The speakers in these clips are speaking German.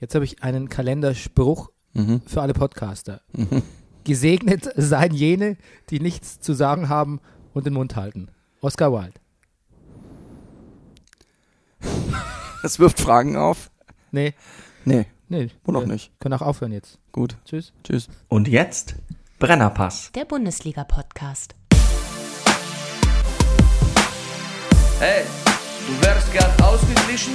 Jetzt habe ich einen Kalenderspruch Mhm. für alle Podcaster. Gesegnet seien jene, die nichts zu sagen haben und den Mund halten. Oscar Wilde. Das wirft Fragen auf. Nee, Nee, nee. Wo noch nicht? Können auch aufhören jetzt. gut. Tschüss. Tschüss. Und jetzt Brennerpass. Der Bundesliga-Podcast. Hey, du wärst gern ausgeglichen?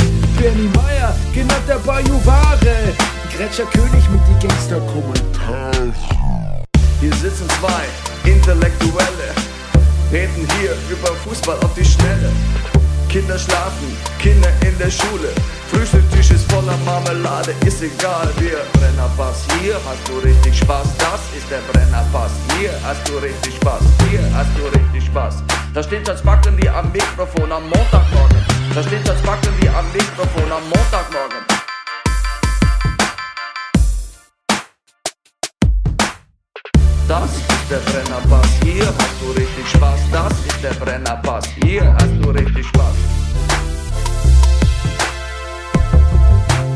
Bernie Meyer, genannt der Bajuware. Gretscher König mit die Gangster-Kommentare. Hier sitzen zwei Intellektuelle, reden hier über Fußball auf die Schnelle. Kinder schlafen, Kinder in der Schule. Frühstücktisch ist voller Marmelade, ist egal, wir Brennerpass. Hier hast du richtig Spaß, das ist der Brennerpass. Hier hast du richtig Spaß, hier hast du richtig Spaß. Da steht das Backen wie am Mikrofon am Montagmorgen. Da steht das Backen wie am Mikrofon am Montagmorgen. Das ist der Brennerpass, hier hast du richtig Spaß. Das ist der Brennerpass, hier hast du richtig Spaß.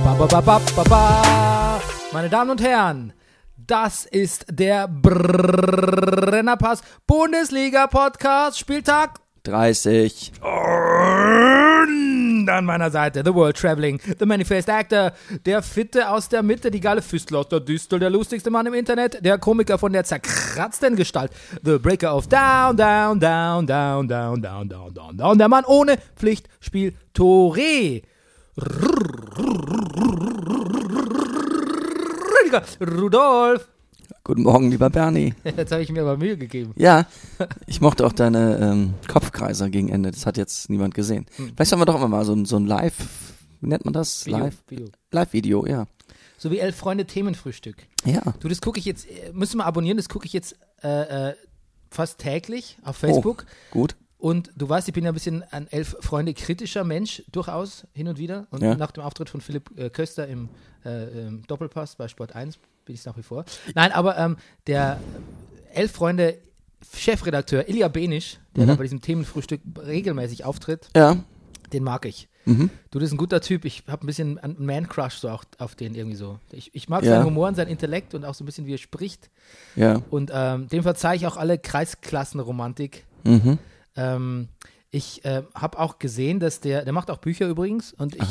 Ba, ba, ba, ba, ba. Meine Damen und Herren, das ist der Brennerpass Bundesliga Podcast Spieltag 30. Und an meiner Seite The World Traveling, The Manifest Actor, der Fitte aus der Mitte, die geile Füstel aus der Düstel, der lustigste Mann im Internet, der Komiker von der zerkratzten Gestalt, The Breaker of Down, Down, Down, Down, Down, Down, Down, Down, Down, der Mann ohne Pflichtspiel. Rüdiger Rudolf. Guten Morgen, lieber Bernie. Jetzt habe ich mir aber Mühe gegeben. Ja, ich mochte auch deine ähm, Kopfkreiser gegen Ende. Das hat jetzt niemand gesehen. Vielleicht sollen wir doch immer mal so, ein- so ein Live, wie nennt man das? Video, Live? Video. Live-Video, ja. So wie Elf Freunde Themenfrühstück. Ja. Du, das gucke ich jetzt, äh, müssen wir abonnieren, das gucke ich jetzt äh, äh, fast täglich auf Facebook. Oh, gut. Und du weißt, ich bin ja ein bisschen ein Elf Freunde kritischer Mensch, durchaus hin und wieder. Und Ja. nach dem Auftritt von Philipp äh, Köster im äh, ähm, Doppelpass bei Sport 1 bin ich es nach wie vor. Nein, aber ähm, der Elf Freunde Chefredakteur Ilja Benisch, der Mhm. da bei diesem Themenfrühstück regelmäßig auftritt, Ja. den mag ich. Mhm. Du, das ist ein guter Typ. Ich habe ein bisschen einen Man-Crush so auch auf den irgendwie so. Ich, ich mag Ja. seinen Humor und seinen Intellekt und auch so ein bisschen, wie er spricht. Ja. Und ähm, dem verzeih ich auch alle Kreisklassenromantik. Mhm. Ähm, ich äh, habe auch gesehen, dass der, der macht auch Bücher übrigens und ich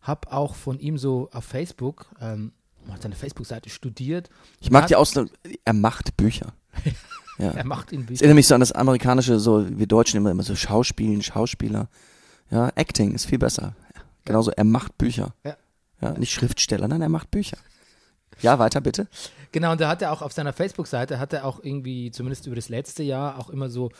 habe auch von ihm so auf Facebook, ähm, hat seine Facebook-Seite studiert. Ich mag die Ausdruck, er macht Bücher. Ja. Er macht in Es Büchern. erinnert mich so an das amerikanische, so wir Deutschen immer, immer so Schauspielen, Schauspieler. Ja, Acting ist viel besser. Ja, genauso, er macht Bücher. Ja. Ja, nicht Schriftsteller, nein, er macht Bücher. Ja, weiter bitte. Genau, und da hat er auch auf seiner Facebook-Seite, hat er auch irgendwie, zumindest über das letzte Jahr, auch immer so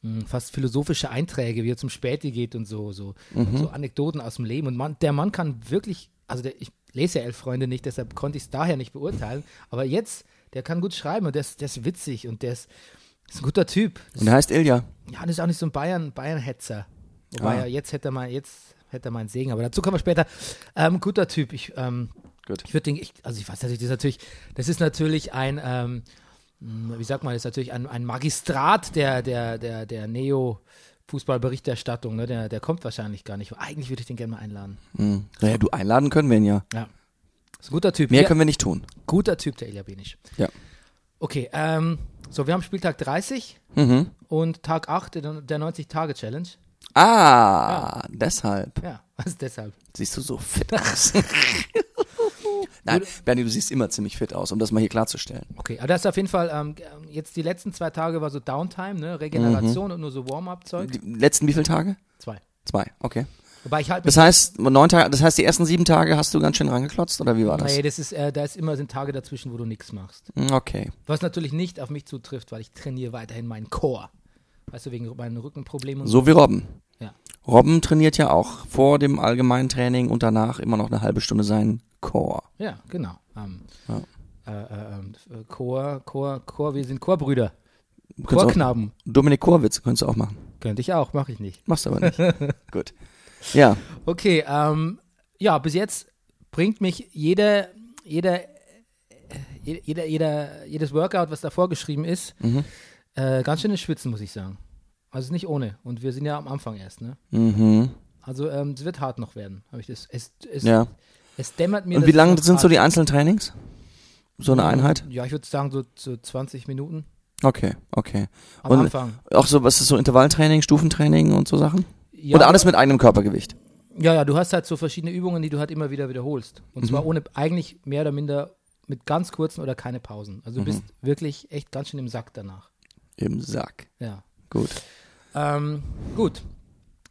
mh, fast philosophische Einträge, wie er zum Späti geht und so, so, so Anekdoten aus dem Leben. Und man, der Mann kann wirklich, also der, ich lese ja Elf Freunde nicht, deshalb konnte ich es daher nicht beurteilen, aber jetzt, der kann gut schreiben und der ist, der ist witzig und der ist, ist ein guter Typ. Das, Und er heißt Ilja. ja, das ist auch nicht so ein Bayern, Bayern-Hetzer. Wobei Ah. er jetzt hätte er mal, jetzt hätte er mal einen Segen, aber dazu kommen wir später. Ähm, guter Typ. Ich, ähm, Gut. ich würde den, ich, also ich weiß natürlich, das ist natürlich, das ist natürlich ein, ähm, wie sagt man, das ist natürlich ein, ein Magistrat der, der, der, der Neo-Fußballberichterstattung, ne? der, der kommt wahrscheinlich gar nicht. Eigentlich würde ich den gerne mal einladen. Hm. Naja, du einladen können wir ihn ja. Ja. Ist ein guter Typ. Mehr Ja, können wir nicht tun. guter Typ, der Ilja Benisch. Ja. Okay, ähm, so, wir haben Spieltag 30 Mhm. und Tag 8 der, der 90-Tage-Challenge. Ah, deshalb Ja, was ist deshalb? siehst du so fit aus. Nein, Bernie, du siehst immer ziemlich fit aus, um das mal hier klarzustellen. Okay, aber das ist auf jeden Fall, ähm, jetzt die letzten zwei Tage war so Downtime, ne? Regeneration und nur so Warm-up-Zeug. Die letzten wie viele Tage? Zwei. Zwei, okay. Wobei ich halt Das heißt, neun Tage, das heißt, die ersten sieben Tage hast du ganz schön rangeklotzt, oder wie war das? Nee, das ist, äh, da ist immer sind Tage dazwischen, wo du nichts machst. Hm, Okay. Was natürlich nicht auf mich zutrifft, weil ich trainiere weiterhin meinen Core. Weißt du, wegen meinen Rückenproblemen und So wie Robben. Ja. Robben trainiert ja auch vor dem allgemeinen Training und danach immer noch eine halbe Stunde seinen Core. Ja, genau. Ähm, Ja. äh, äh, ähm, Chor, Chor, Chor, wir sind Chorbrüder. Auch- Chorknaben. Dominik Chorwitz könntest du auch machen. Könnte ich auch, mache ich nicht. Machst du aber nicht. Gut. Ja, Okay, ähm, ja, bis jetzt bringt mich jeder, jeder, äh, jeder, jeder, jedes Workout, was da vorgeschrieben ist, Mhm. äh, ganz schön ins Schwitzen, muss ich sagen. Also ist nicht ohne. Und wir sind ja am Anfang erst, ne? mhm. Also ähm, es wird hart noch werden, habe ich das. Es, es, ja. Es dämmert mir. Und wie es lang noch sind so die einzelnen Trainings? So eine Einheit? Ja, ich würde sagen so, so 20 Minuten Okay, okay. am Und- Anfang. Auch so, was ist so Intervalltraining, Stufentraining und so Sachen? Ja, Oder alles mit eigenem Körpergewicht? Ja, ja, du hast halt so verschiedene Übungen, die du halt immer wieder wiederholst. Und zwar Mhm. ohne, eigentlich mehr oder minder mit ganz kurzen oder keine Pausen. Also du bist Mhm. wirklich echt ganz schön im Sack danach. Im Sack. Ja. Gut. Ähm, gut.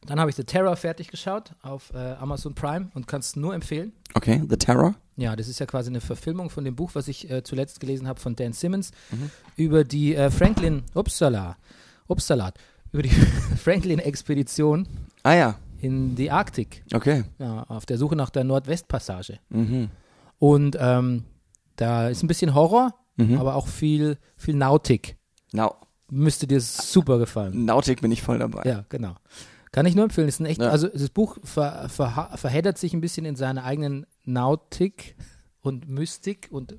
Dann habe ich The Terror fertig geschaut auf äh, Amazon Prime und kann es nur empfehlen. Okay, The Terror. Ja, das ist ja quasi eine Verfilmung von dem Buch, was ich äh, zuletzt gelesen habe von Dan Simmons Mhm. über die äh, Franklin, upsala, upsalat, über die Franklin-Expedition Ah ja, in die Arktik, okay. ja, auf der Suche nach der Nordwestpassage. Mhm. Und ähm, da ist ein bisschen Horror, Mhm. aber auch viel, viel Nautik. Nau Müsste dir super gefallen. Nautik bin ich voll dabei. Ja, genau. Kann ich nur empfehlen. Ist ein echt, Ja. also das Buch ver, ver, verheddert sich ein bisschen in seiner eigenen Nautik und Mystik und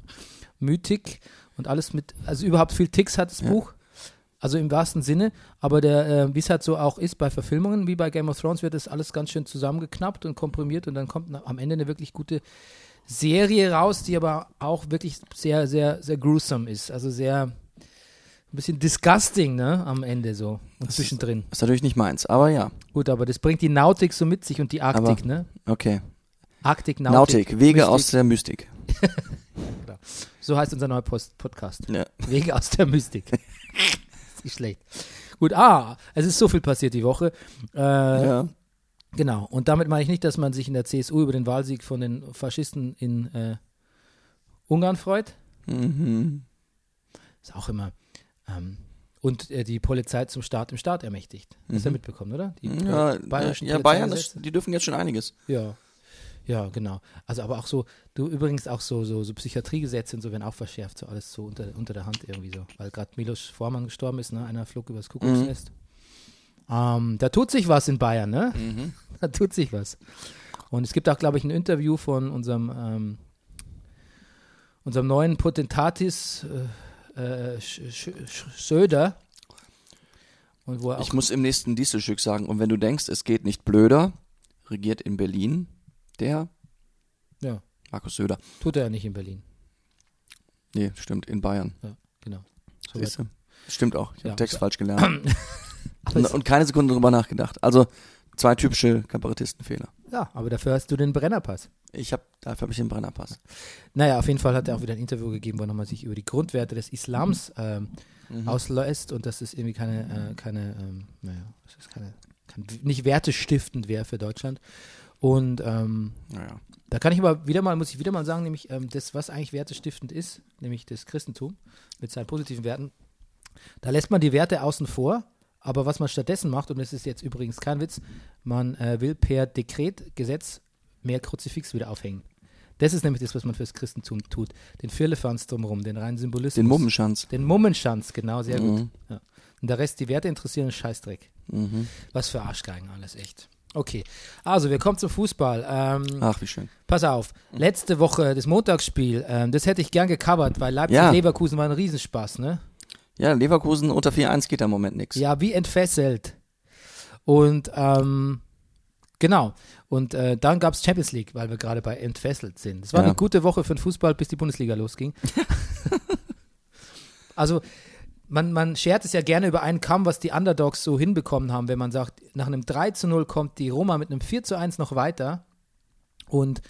Mythik und alles mit, also überhaupt viel Ticks hat das Ja. Buch. Also im wahrsten Sinne, aber der, äh, wie es halt so auch ist bei Verfilmungen, wie bei Game of Thrones, wird das alles ganz schön zusammengeknappt und komprimiert und dann kommt am Ende eine wirklich gute Serie raus, die aber auch wirklich sehr, sehr, sehr gruesome ist. Also sehr ein bisschen disgusting, ne, am Ende so und Das zwischendrin. Ist natürlich nicht meins, aber ja. Gut, aber das bringt die Nautik so mit sich und die Arktik, Aber- ne? Okay. Arktik, Nautik, Nautik. Wege Mystik. aus der Mystik. So heißt unser neuer Post Podcast. Ja. Wege aus der Mystik. ist nicht schlecht. Gut, ah, es ist so viel passiert die Woche. Äh, ja. Genau. Und damit meine ich nicht, dass man sich in der CSU über den Wahlsieg von den Faschisten in äh, Ungarn freut. Mhm. Ist auch immer. Ähm, und äh, die Polizei zum Staat im Staat ermächtigt. Hast du ja Mhm. mitbekommen, oder? Die Ja, äh, bayerischen ja Bayern, das, die dürfen jetzt schon einiges. Ja. Ja, genau. Also aber auch so, du übrigens auch so, so, so Psychiatriegesetze und so werden auch verschärft, so alles so unter, unter der Hand irgendwie so. Weil gerade Milos Vormann gestorben ist, ne? Einer flog übers Kuckucksnest. Ähm, da tut sich was in Bayern, ne? Mhm. Da tut sich was. Und es gibt auch, glaube ich, ein Interview von unserem, ähm, unserem neuen Potentatis äh, äh, Sch Sch Söder. Er Ich muss im nächsten Dieselstück sagen, und wenn du denkst, es geht nicht blöder, regiert in Berlin der Ja. Markus Söder. tut er ja nicht in Berlin. Nee, stimmt, in Bayern. Ja, genau. So Siehst du? Stimmt auch. Ich habe Ja. Text falsch gelernt. Und, und keine Sekunde drüber nachgedacht. Also zwei typische Kabarettistenfehler. Ja, aber dafür hast du den Brennerpass. Ich habe, dafür habe ich den Brennerpass. Naja, auf jeden Fall hat er auch wieder ein Interview gegeben, wo er nochmal sich über die Grundwerte des Islams ähm, Mhm. auslässt und dass es irgendwie keine, äh, keine, ähm, naja, es ist keine, kein, nicht wertestiftend wäre für Deutschland. Und ähm, Naja. da kann ich aber wieder mal, muss ich wieder mal sagen, nämlich ähm, das, was eigentlich wertestiftend ist, nämlich das Christentum mit seinen positiven Werten, da lässt man die Werte außen vor, aber was man stattdessen macht, und das ist jetzt übrigens kein Witz, man äh, will per Dekret, Gesetz mehr Kruzifix wieder aufhängen. Das ist nämlich das, was man fürs Christentum tut. Den Firlefanz drumherum, den reinen Symbolismus. Den Mummenschanz. Den Mummenschanz, genau, sehr gut. Mhm. Ja. Und der Rest, die Werte interessieren, ist Scheißdreck. Mhm. Was für Arschgeigen alles, echt. Okay, also wir kommen zum Fußball. Ähm, Ach, wie schön. Pass auf, letzte Woche das Montagsspiel, ähm, das hätte ich gern gecovert, weil Ja. Leipzig-Leverkusen war ein Riesenspaß, ne? Ja, Leverkusen unter 4-1 geht da im Moment nichts. Ja, wie entfesselt. Und ähm, genau. Und äh, dann gab es Champions League, weil wir gerade bei entfesselt sind. Es war Ja. eine gute Woche für den Fußball, bis die Bundesliga losging. also man, man schert es ja gerne über einen Kamm, was die Underdogs so hinbekommen haben, wenn man sagt, nach einem 3 zu 0 kommt die Roma mit einem 4 zu 1 noch weiter. Und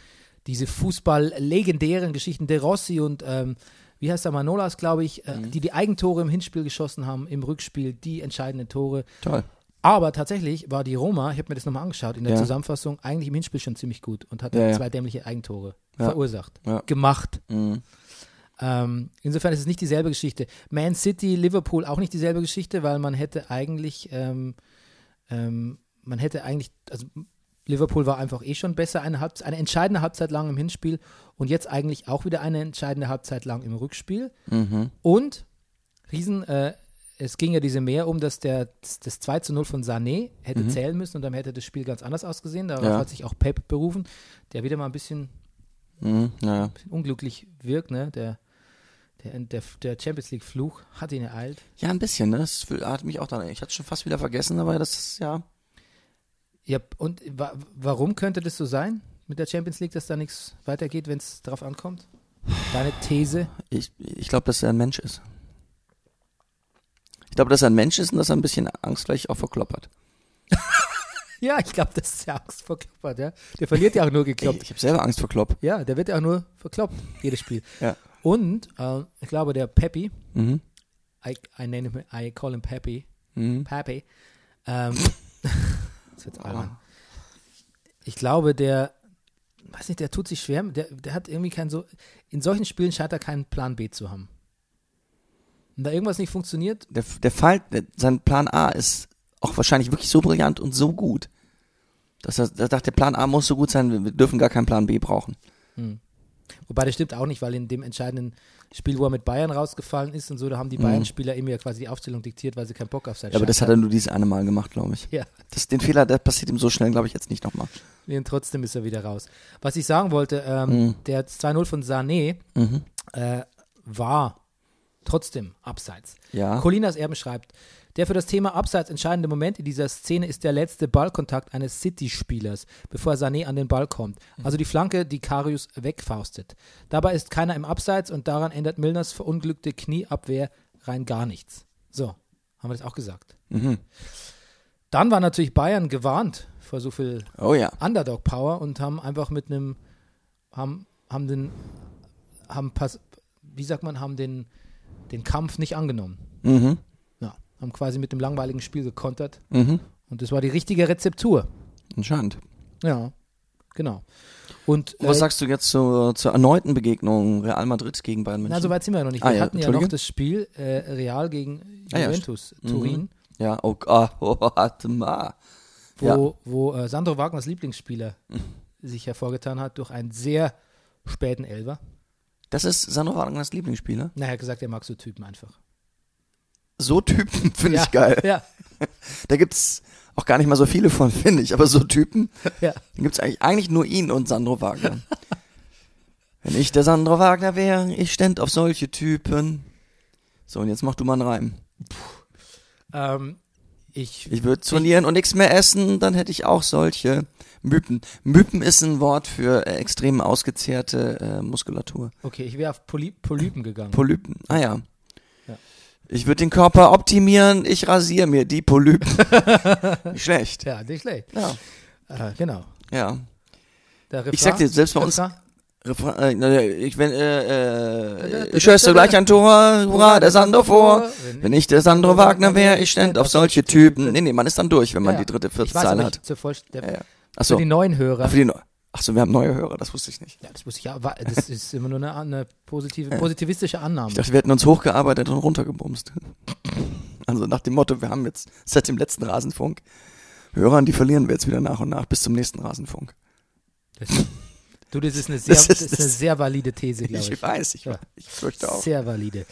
diese Fußball-legendären Geschichten, De Rossi und ähm, wie heißt der Manolas, glaube ich, äh, die die Eigentore im Hinspiel geschossen haben, im Rückspiel die entscheidenden Tore. Toll. Aber tatsächlich war die Roma, ich habe mir das nochmal angeschaut, in der Ja. Zusammenfassung eigentlich im Hinspiel schon ziemlich gut und hat Ja, ja. zwei dämliche Eigentore verursacht, gemacht. Mhm. Ähm, insofern ist es nicht dieselbe Geschichte. Man City, Liverpool auch nicht dieselbe Geschichte, weil man hätte eigentlich, ähm, ähm, man hätte eigentlich, also Liverpool war einfach eh schon besser, eine, Halbzeit, eine entscheidende Halbzeit lang im Hinspiel und jetzt eigentlich auch wieder eine entscheidende Halbzeit lang im Rückspiel. Mhm. Und Riesen, äh, es ging ja diese mehr um, dass der, das 2 zu 0 von Sané hätte zählen müssen und dann hätte das Spiel ganz anders ausgesehen. Darauf Mhm. Ja. hat sich auch Pep berufen, der wieder mal ein bisschen, Mhm. Naja. bisschen unglücklich wirkt. Ne? Der, der, der, der Champions League-Fluch hat ihn ereilt. Ja, ein bisschen, ne? Das hat mich auch daran. Ich hatte es schon fast wieder vergessen, aber das ist ja. Ja, und wa warum könnte das so sein mit der Champions League, dass da nichts weitergeht, wenn es darauf ankommt? Deine These? Ich, ich glaube, dass er ein Mensch ist. Ich glaube, dass er ein Mensch ist und dass er ein bisschen Angst vielleicht auch vor Klopp hat. Ja, ich glaube, das ist ja Angst vor Kloppert, ja. Der verliert ja auch nur gekloppt. ich habe selber Angst vor Klopp. Ja, der wird ja auch nur verkloppt, jedes Spiel. Ja. Und äh, ich glaube, der Peppy, Mhm. I, I, name him, I call him Peppy, Mhm. Peppy, ähm, das ist jetzt albern. Ich glaube, der, weiß nicht, der tut sich schwer, der, der hat irgendwie keinen so, in solchen Spielen scheint er keinen Plan B zu haben. Und da irgendwas nicht funktioniert, Der, der Fall, der, sein Plan A ist auch wahrscheinlich wirklich so brillant und so gut, dass er, er dachte, der Plan A muss so gut sein, wir, wir dürfen gar keinen Plan B brauchen. Wobei das stimmt auch nicht, weil in dem entscheidenden Spiel, wo er mit Bayern rausgefallen ist und so, da haben die Bayern-Spieler ihm ja quasi die Aufstellung diktiert, weil sie keinen Bock auf sein Mhm. Ja, aber das hat er nur dieses eine Mal gemacht, glaube ich. Ja, Das, den Fehler, der passiert ihm so schnell, glaube ich, jetzt nicht nochmal. und trotzdem ist er wieder raus. Was ich sagen wollte, ähm, der 2-0 von Sané Mhm. äh, war trotzdem abseits. Ja. Colinas Erben schreibt, der für das Thema Abseits entscheidende Moment in dieser Szene ist der letzte Ballkontakt eines City-Spielers, bevor Sané an den Ball kommt. Also die Flanke, die Karius wegfaustet. Dabei ist keiner im Abseits und daran ändert Milners verunglückte Knieabwehr rein gar nichts. So, haben wir das auch gesagt. Mhm. Dann war natürlich Bayern gewarnt vor so viel Oh ja. Underdog-Power und haben einfach mit einem, haben, haben den, haben pass, wie sagt man, haben den, den Kampf nicht angenommen. Mhm. Haben quasi mit dem langweiligen Spiel gekontert Mhm. und das war die richtige Rezeptur. Anscheinend. Ja, genau. Und Und was äh, sagst du jetzt zur, zur erneuten Begegnung Real Madrid gegen Bayern München? na, so weit sind wir ja noch nicht. Ah, Wir ja, hatten ja noch das Spiel äh, Real gegen Ah, ja, Juventus, Mhm. Turin, ja, oh, ah, oh, warte mal. wo, Ja. wo äh, Sandro Wagners Lieblingsspieler sich hervorgetan hat durch einen sehr späten Elfer. Das ist Sandro Wagners Lieblingsspieler. Na, er hat gesagt, er mag so Typen einfach. So Typen finde ja, ich geil. Ja, Da gibt's auch gar nicht mal so viele von, finde ich. Aber so Typen, ja. da gibt's eigentlich, eigentlich nur ihn und Sandro Wagner. Wenn ich der Sandro Wagner wäre, ich ständ auf solche Typen. So, und jetzt mach du mal einen Reim. Ähm, ich, Ich würde trainieren und nichts mehr essen, dann hätte ich auch solche Mypen. Mypen ist ein Wort für äh, extrem ausgezehrte äh, Muskulatur. okay, ich wäre auf Poly Polypen gegangen. Polypen. Ah ja. Ich würde den Körper optimieren, ich rasiere mir die Polypen. Nicht schlecht. ja, nicht schlecht. Ja. Äh, genau. Ja. Ich sag dir, selbst bei uns- Refrain? Äh, ich, wenn, äh, äh, ich schösse gleich ein Tor, hurra, der Sandro vor. Wenn ich der Sandro Wagner wäre, ich ständ auf solche Typen. Nee, nee, man ist dann durch, wenn man Ja. die dritte, vierte Zeile hat. nicht, zur Voll der, Ja, ja. Für Achso, die neuen Hörer. für die Neu Achso, wir haben neue Hörer, das wusste ich nicht. ja, das muss ich ja, das ist immer nur eine, eine positive, positivistische Annahme. Ich dachte, wir hätten uns hochgearbeitet und runtergebumst. Also nach dem Motto, wir haben jetzt seit dem letzten Rasenfunk Hörern, die verlieren wir jetzt wieder nach und nach bis zum nächsten Rasenfunk. Das, du, das ist eine sehr, Das das ist- ist, eine sehr valide These, glaube ich. Ich weiß, ich, Ja. ich fürchte auch. Sehr valide.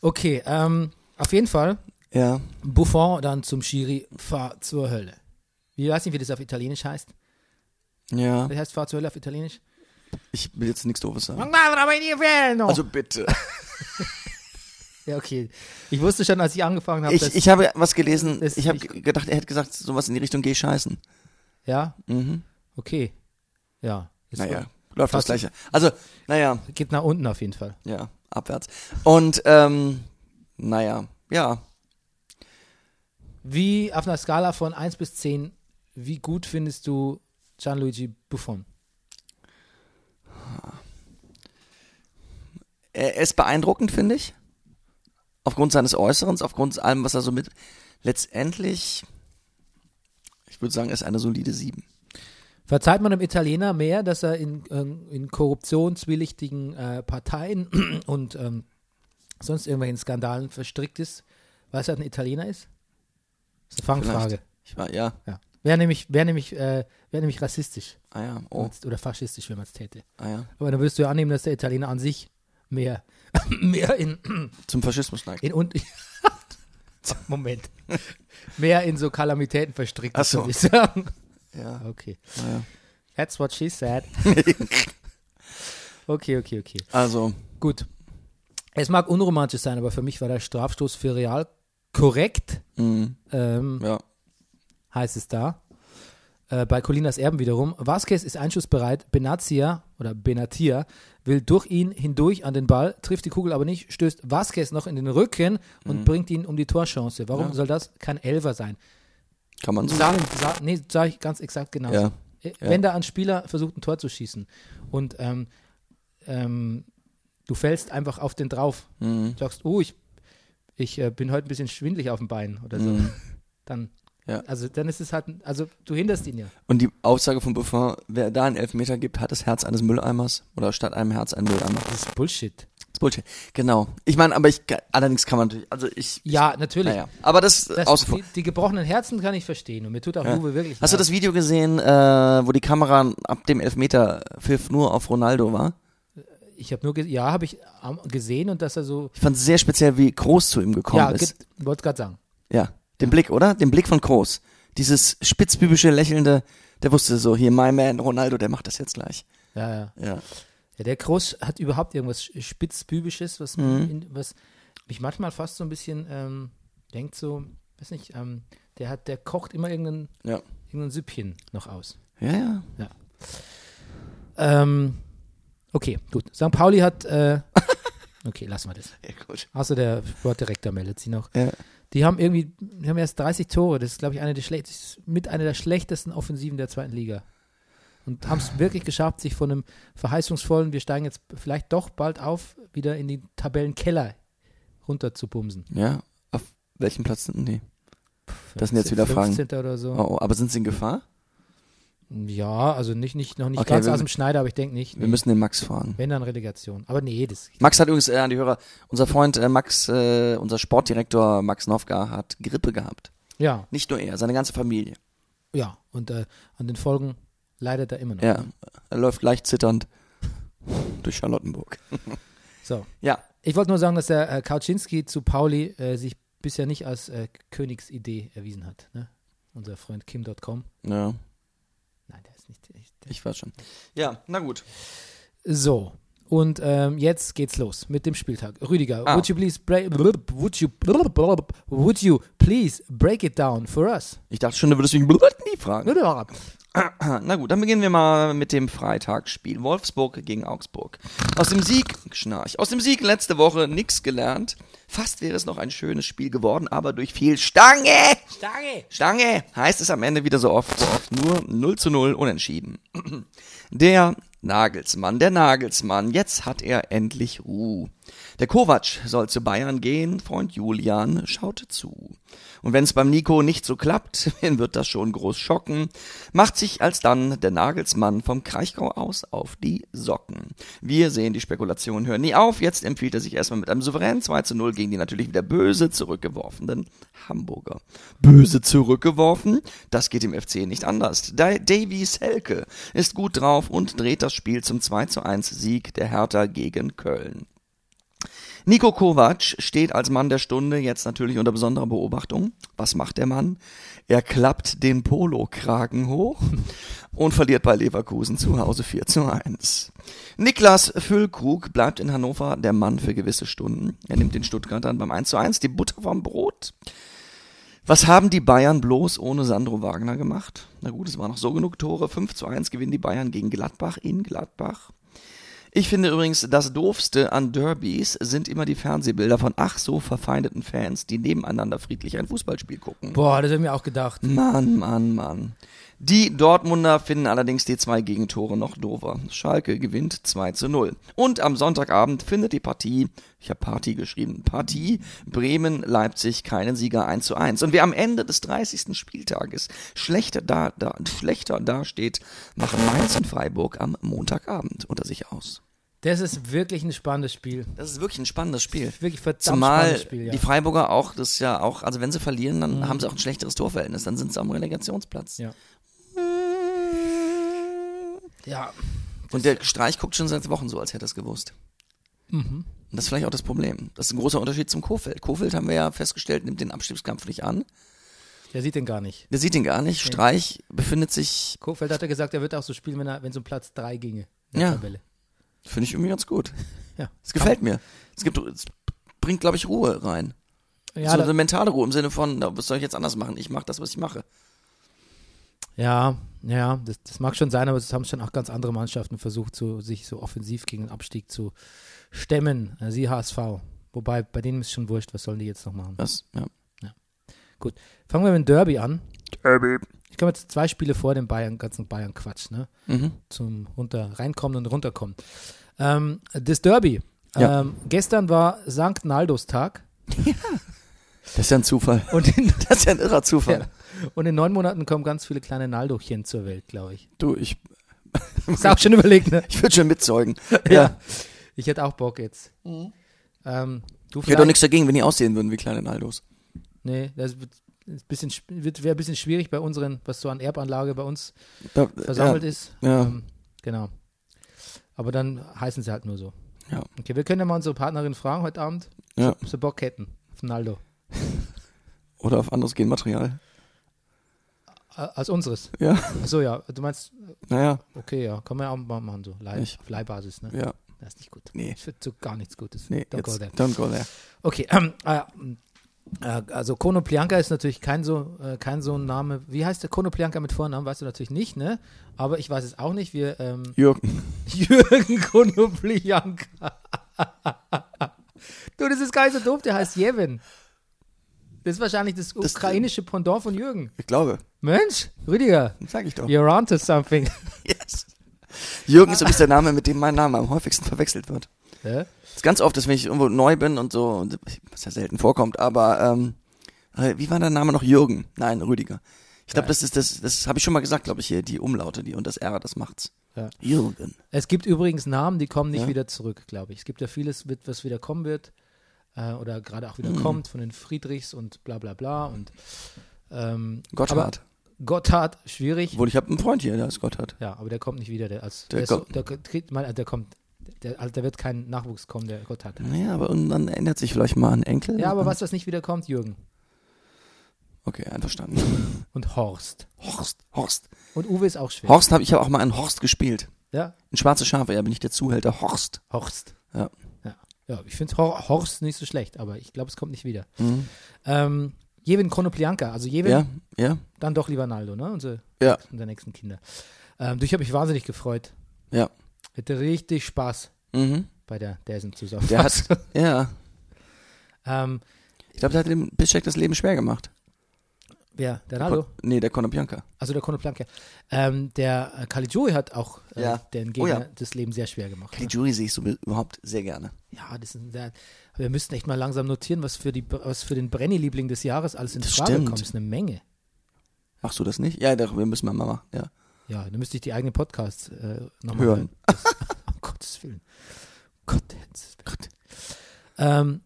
Okay, ähm, auf jeden Fall Ja, Buffon dann zum Schiri, fahr zur Hölle. Ich weiß nicht, wie das auf Italienisch heißt. Ja. Wie heißt fahr zur Hölle auf Italienisch? Ich will jetzt nichts Doofes sagen. Also, bitte. ja, okay. Ich wusste schon, als ich angefangen habe, Ich, dass, ich habe was gelesen, das- ich habe gedacht, er hätte gesagt, sowas in die Richtung geh scheißen. ja, Mhm. okay. Ja. Ist Naja, läuft das Fast- Gleiche. Also, naja, Geht nach unten auf jeden Fall. ja, abwärts. Und, ähm, naja, ja, Wie auf einer Skala von 1 bis 10, wie gut findest du Gianluigi Buffon? er ist beeindruckend, finde ich. Aufgrund seines Äußerens, aufgrund allem, was er so mit. Letztendlich, ich würde sagen, er ist eine solide 7. Verzeiht man einem Italiener mehr, dass er in, ähm, in korruptionswillichtigen äh, Parteien und ähm, sonst irgendwelchen Skandalen verstrickt ist, weil er ein Italiener ist? Das ist eine Fangfrage. Ich war, ja. Ja. Wäre nämlich, wäre nämlich, äh, wäre nämlich rassistisch Ah ja, oh, oder faschistisch, wenn man es täte. ah ja. Aber dann würdest du ja annehmen, dass der Italiener an sich mehr, mehr in, Zum Faschismus neigt. in und Moment. mehr in so Kalamitäten verstrickt Ach ist, so. würde ich sagen. Ja, Okay. naja. That's what she said. okay, okay, okay. Also, Gut. Es mag unromantisch sein, aber für mich war der Strafstoß für Real korrekt, mh, ähm, ja. heißt es da. Äh, bei Colinas Erben wiederum. Vasquez ist einschussbereit. Benatia oder Benatia will durch ihn hindurch an den Ball, trifft die Kugel aber nicht, stößt Vasquez noch in den Rücken und bringt ihn um die Torchance. Warum Mhm. Ja. soll das kein Elfer sein? Kann man so Sag, sag, nee, sag ich ganz exakt genau. Ja. Wenn da ein Spieler versucht, ein Tor zu schießen und ähm, ähm, du fällst einfach auf den drauf, Mhm. sagst, oh, ich, ich äh, bin heute ein bisschen schwindelig auf dem Bein oder so, Mhm. dann, Ja. also dann ist es halt, also du hinderst ihn ja. Und die Aussage von Buffon, wer da einen Elfmeter gibt, hat das Herz eines Mülleimers oder statt einem Herz ein Mülleimer. Das ist Bullshit. Das ist Bullshit. Genau. Ich meine, aber ich, allerdings kann man natürlich, also ich, Ja, natürlich. naja. Aber das, Das, außen vor. die, die gebrochenen Herzen kann ich verstehen und mir tut auch Ja. Uwe wirklich Hast du leid. das Video gesehen, äh, wo die Kamera ab dem Elfmeter Pfiff nur auf Ronaldo war? Ich habe nur, ja, habe ich ähm, gesehen und dass er so, Ich fand es sehr speziell, wie Groß zu ihm gekommen ja, ist. ge- wollte gerade sagen. Ja, den Blick, oder? Den Blick von Groß. Dieses spitzbübische, lächelnde, der wusste so, hier, my man, Ronaldo, der macht das jetzt gleich. Ja, ja. Ja. Ja, der Groß hat überhaupt irgendwas Spitzbübisches, was, Mhm. in, was mich manchmal fast so ein bisschen ähm, denkt so, weiß nicht, ähm, der hat, der kocht immer irgendein, Ja. irgendein Süppchen noch aus. Ja, ja. Ähm, okay, gut. St. Pauli hat, äh, okay, lassen wir das. ja gut. Außer der Sportdirektor meldet sie noch. Ja. Die haben irgendwie, die haben erst 30 Tore. Das ist, glaube ich, eine der mit einer der schlechtesten Offensiven der zweiten Liga. Und haben es wirklich geschafft, sich von einem verheißungsvollen, wir steigen jetzt vielleicht doch bald auf, wieder in den Tabellenkeller runter zu bumsen. Ja. Auf welchem Platz sind die? Das sind jetzt wieder Fragen. 15. oder so. Oh, oh, aber sind sie in Gefahr? Ja, also nicht, nicht, noch nicht Okay, ganz wir- aus dem Schneider, aber ich denke nicht. Wir müssen den Max fragen. Wenn dann Relegation. Aber nee, das. Max hat übrigens, äh, an die Hörer, unser Freund äh, Max, äh, unser Sportdirektor Max Nowka hat Grippe gehabt. Ja, Nicht nur er, seine ganze Familie. ja. Und äh, an den Folgen leidet er immer noch. Ja, er läuft leicht zitternd durch Charlottenburg. So. Ja, Ich wollte nur sagen, dass der äh, Kauczynski zu Pauli äh, sich bisher nicht als äh, Königsidee erwiesen hat. Ne? Unser Freund Kim.com. ja, ist nicht. Der ich weiß schon. Ja, na gut. so. Und ähm, jetzt geht's los mit dem Spieltag. Rüdiger, Ah. would you please break, would you, would you please break it down for us? Ich dachte schon, du würdest nie fragen. Na gut, dann beginnen wir mal mit dem Freitagsspiel. Wolfsburg gegen Augsburg. Aus dem Sieg, schnarch, aus dem Sieg letzte Woche nichts gelernt. Fast wäre es noch ein schönes Spiel geworden, aber durch viel Stange, Stange! Stange heißt es am Ende wieder so oft, nur 0 zu 0 unentschieden. Der Nagelsmann, der Nagelsmann, jetzt hat er endlich Ruhe. Der Kovac soll zu Bayern gehen, Freund Julian schaut zu. Und wenn es beim Nico nicht so klappt, wen wird das schon groß schocken, macht sich alsdann der Nagelsmann vom Kraichgau aus auf die Socken. Wir sehen die Spekulationen hören nie auf, jetzt empfiehlt er sich erstmal mit einem souveränen 2 zu 0 gegen die natürlich wieder böse zurückgeworfenen Hamburger. Böse zurückgeworfen? Das geht im FC nicht anders. Da Davy Selke ist gut drauf und dreht das Spiel zum 2 zu 1 Sieg der Hertha gegen Köln. Nico Kovac steht als Mann der Stunde jetzt natürlich unter besonderer Beobachtung. Was macht der Mann? Er klappt den Polokragen hoch und verliert bei Leverkusen zu Hause 4 zu 1. Niklas Füllkrug bleibt in Hannover der Mann für gewisse Stunden. Er nimmt den Stuttgartern beim 1 zu 1 die Butter vom Brot. Was haben die Bayern bloß ohne Sandro Wagner gemacht? Na gut, es waren noch so genug Tore. 5 zu 1 gewinnen die Bayern gegen Gladbach in Gladbach. Ich finde übrigens, das Doofste an Derbys sind immer die Fernsehbilder von ach so verfeindeten Fans, die nebeneinander friedlich ein Fußballspiel gucken. Boah, das habe ich mir auch gedacht. Mann, Mann, Mann. Die Dortmunder finden allerdings die zwei Gegentore noch doofer. Schalke gewinnt 2 zu 0. Und am Sonntagabend findet die Partie, ich habe Party geschrieben, Partie Bremen-Leipzig keinen Sieger 1 zu 1. Und wer am Ende des 30. Spieltages schlechter, da, da, schlechter dasteht, machen Mainz und Freiburg am Montagabend unter sich aus. Das ist wirklich ein spannendes Spiel. Das ist wirklich ein spannendes Spiel. Wirklich verdammt Zumal spannendes Spiel, ja. die Freiburger auch, das ist ja auch, also wenn sie verlieren, dann haben sie auch ein schlechteres Torverhältnis, dann sind sie am Relegationsplatz. Ja. Ja. Und der Streich guckt schon seit Wochen so, als hätte er es gewusst. Mhm. Und das ist vielleicht auch das Problem. Das ist ein großer Unterschied zum Kofeld. Kofeld haben wir ja festgestellt, nimmt den Abstiegskampf nicht an. Der sieht den gar nicht. Der sieht ihn gar nicht. Streich befindet sich, Kofeld hat er gesagt, er wird auch so spielen, wenn er, wenn es um Platz 3 ginge in der Ja. Tabelle. finde ich irgendwie ganz gut. Ja. Es gefällt mir. Es gibt, es bringt, glaube ich, Ruhe rein. Ja, so eine mentale Ruhe im Sinne von, was soll ich jetzt anders machen? Ich mache das, was ich mache. Ja, ja das, das mag schon sein, aber es haben schon auch ganz andere Mannschaften versucht, so, sich so offensiv gegen den Abstieg zu stemmen. Sie HSV. Wobei, bei denen ist schon wurscht, was sollen die jetzt noch machen? Das, ja. Gut. Fangen wir mit dem Derby an. Derby. Ich komme jetzt zwei Spiele vor dem Bayern, ganzen Bayern-Quatsch, ne? Mhm. Zum runter, reinkommen und runterkommen. Ähm, das Derby. Ja. Ähm, gestern war Sankt Naldos Tag. Das ist ja ein Zufall. Und in, Das ist ja ein irrer Zufall. ja, und in neun Monaten kommen ganz viele kleine Naldochen zur Welt, glaube ich. Du, ich, du auch schon überlegt, ne? ich würde schon mitzeugen. Ja. Ich hätte auch Bock jetzt. Ähm, du Ich hätte doch vielleicht- nichts dagegen, wenn die aussehen würden wie kleine Naldos. Nee, das wird ein bisschen, wäre ein bisschen schwierig bei unseren, was so an Erbanlage bei uns Da, versammelt ja, ist. Ja. Ähm, genau. Aber dann heißen sie halt nur so. Ja. Okay, wir können ja mal unsere Partnerin fragen heute Abend, Ja. ob sie Bock hätten auf Naldo. Oder auf anderes Genmaterial. Äh, Als unseres. Ja, Achso, ja. Du meinst, naja, okay, ja, kann man ja auch mal machen, so. Leih, Ich- auf Leihbasis, ne? ja, Das ist nicht gut. Nee. Wird so gar nichts Gutes. nee, Don't go there. don't go there. Okay, ähm, äh, äh, also Konoplyanka ist natürlich kein so, äh, kein so ein Name. Wie heißt der Konoplyanka mit Vornamen? Weißt du natürlich nicht, ne? Aber ich weiß es auch nicht. Wir, ähm, Jürgen, Jürgen Konoplyanka. du, das ist gar nicht so doof, der heißt Jevin. Das ist wahrscheinlich das Das- ukrainische Pendant von Jürgen. ich glaube, Mensch, Rüdiger, sag ich doch. you're onto something. Yes. Jürgen ist übrigens der Name, mit dem mein Name am häufigsten verwechselt wird. Ja? Das ist ganz oft, dass wenn ich irgendwo neu bin und so, was ja selten vorkommt, aber ähm, äh, wie war der Name noch? Jürgen? Nein, Rüdiger. Ich glaube, das ist das, das habe ich schon mal gesagt, glaube ich, hier, die Umlaute, die und das R, das macht's. Ja. Jürgen. Es gibt übrigens Namen, die kommen nicht Ja. wieder zurück, glaube ich. Es gibt ja vieles, mit, was wieder kommen wird äh, oder gerade auch wieder Mhm. kommt von den Friedrichs und bla bla bla und ähm, Gotthard. Gotthard, schwierig. Obwohl ich habe einen Freund hier, der ist Gotthard. Ja, aber der kommt nicht wieder. Der, als, Der der, ist so, kommt- der, der kommt, der, also da wird kein Nachwuchs kommen, der Gotthard. Naja, aber und dann ändert sich vielleicht mal ein Enkel. Ja, aber was, was nicht wieder kommt, Jürgen Okay, einverstanden. und Horst. Horst, Horst. Und Uwe ist auch schwer. Horst habe ich habe auch mal einen Horst gespielt. Ja, Ein schwarze Schafe, ja, bin ich der Zuhälter Horst. Horst. Ja. Ja, ich finde Hor Horst nicht so schlecht, aber ich glaube, es kommt nicht wieder. Mhm. Ähm, Jevin Konoplyanka, also Jevin, Ja, ja, dann doch lieber Naldo, ne? Unsere, ja, unsere nächsten Kinder. Ähm, du, ich habe mich wahnsinnig gefreut. ja. Hätte richtig Spaß Mhm. bei der Dazen zusammen. Der hat, ja. ähm, Ich glaube, der hat dem Piszczek das Leben schwer gemacht. Wer? Der Naldo? Nee, der Konoplyanka. Also der Konoplyanka. Ähm, der äh, Caligiuri hat auch äh, Ja. den Oh Gegner ja. das Leben sehr schwer gemacht. Ne? Caligiuri sehe ich so überhaupt sehr gerne. Ja, das ist der, wir müssten echt mal langsam notieren, was für, die, was für den Brenny-Liebling des Jahres alles in Das Frage stimmt. kommt. Das ist eine Menge. Machst du das nicht? Ja, wir müssen mal machen. Ja. Ja, dann müsste ich die eigenen Podcasts äh, nochmal Hören. Das, um Gottes Willen. Gottes Willen. Ähm,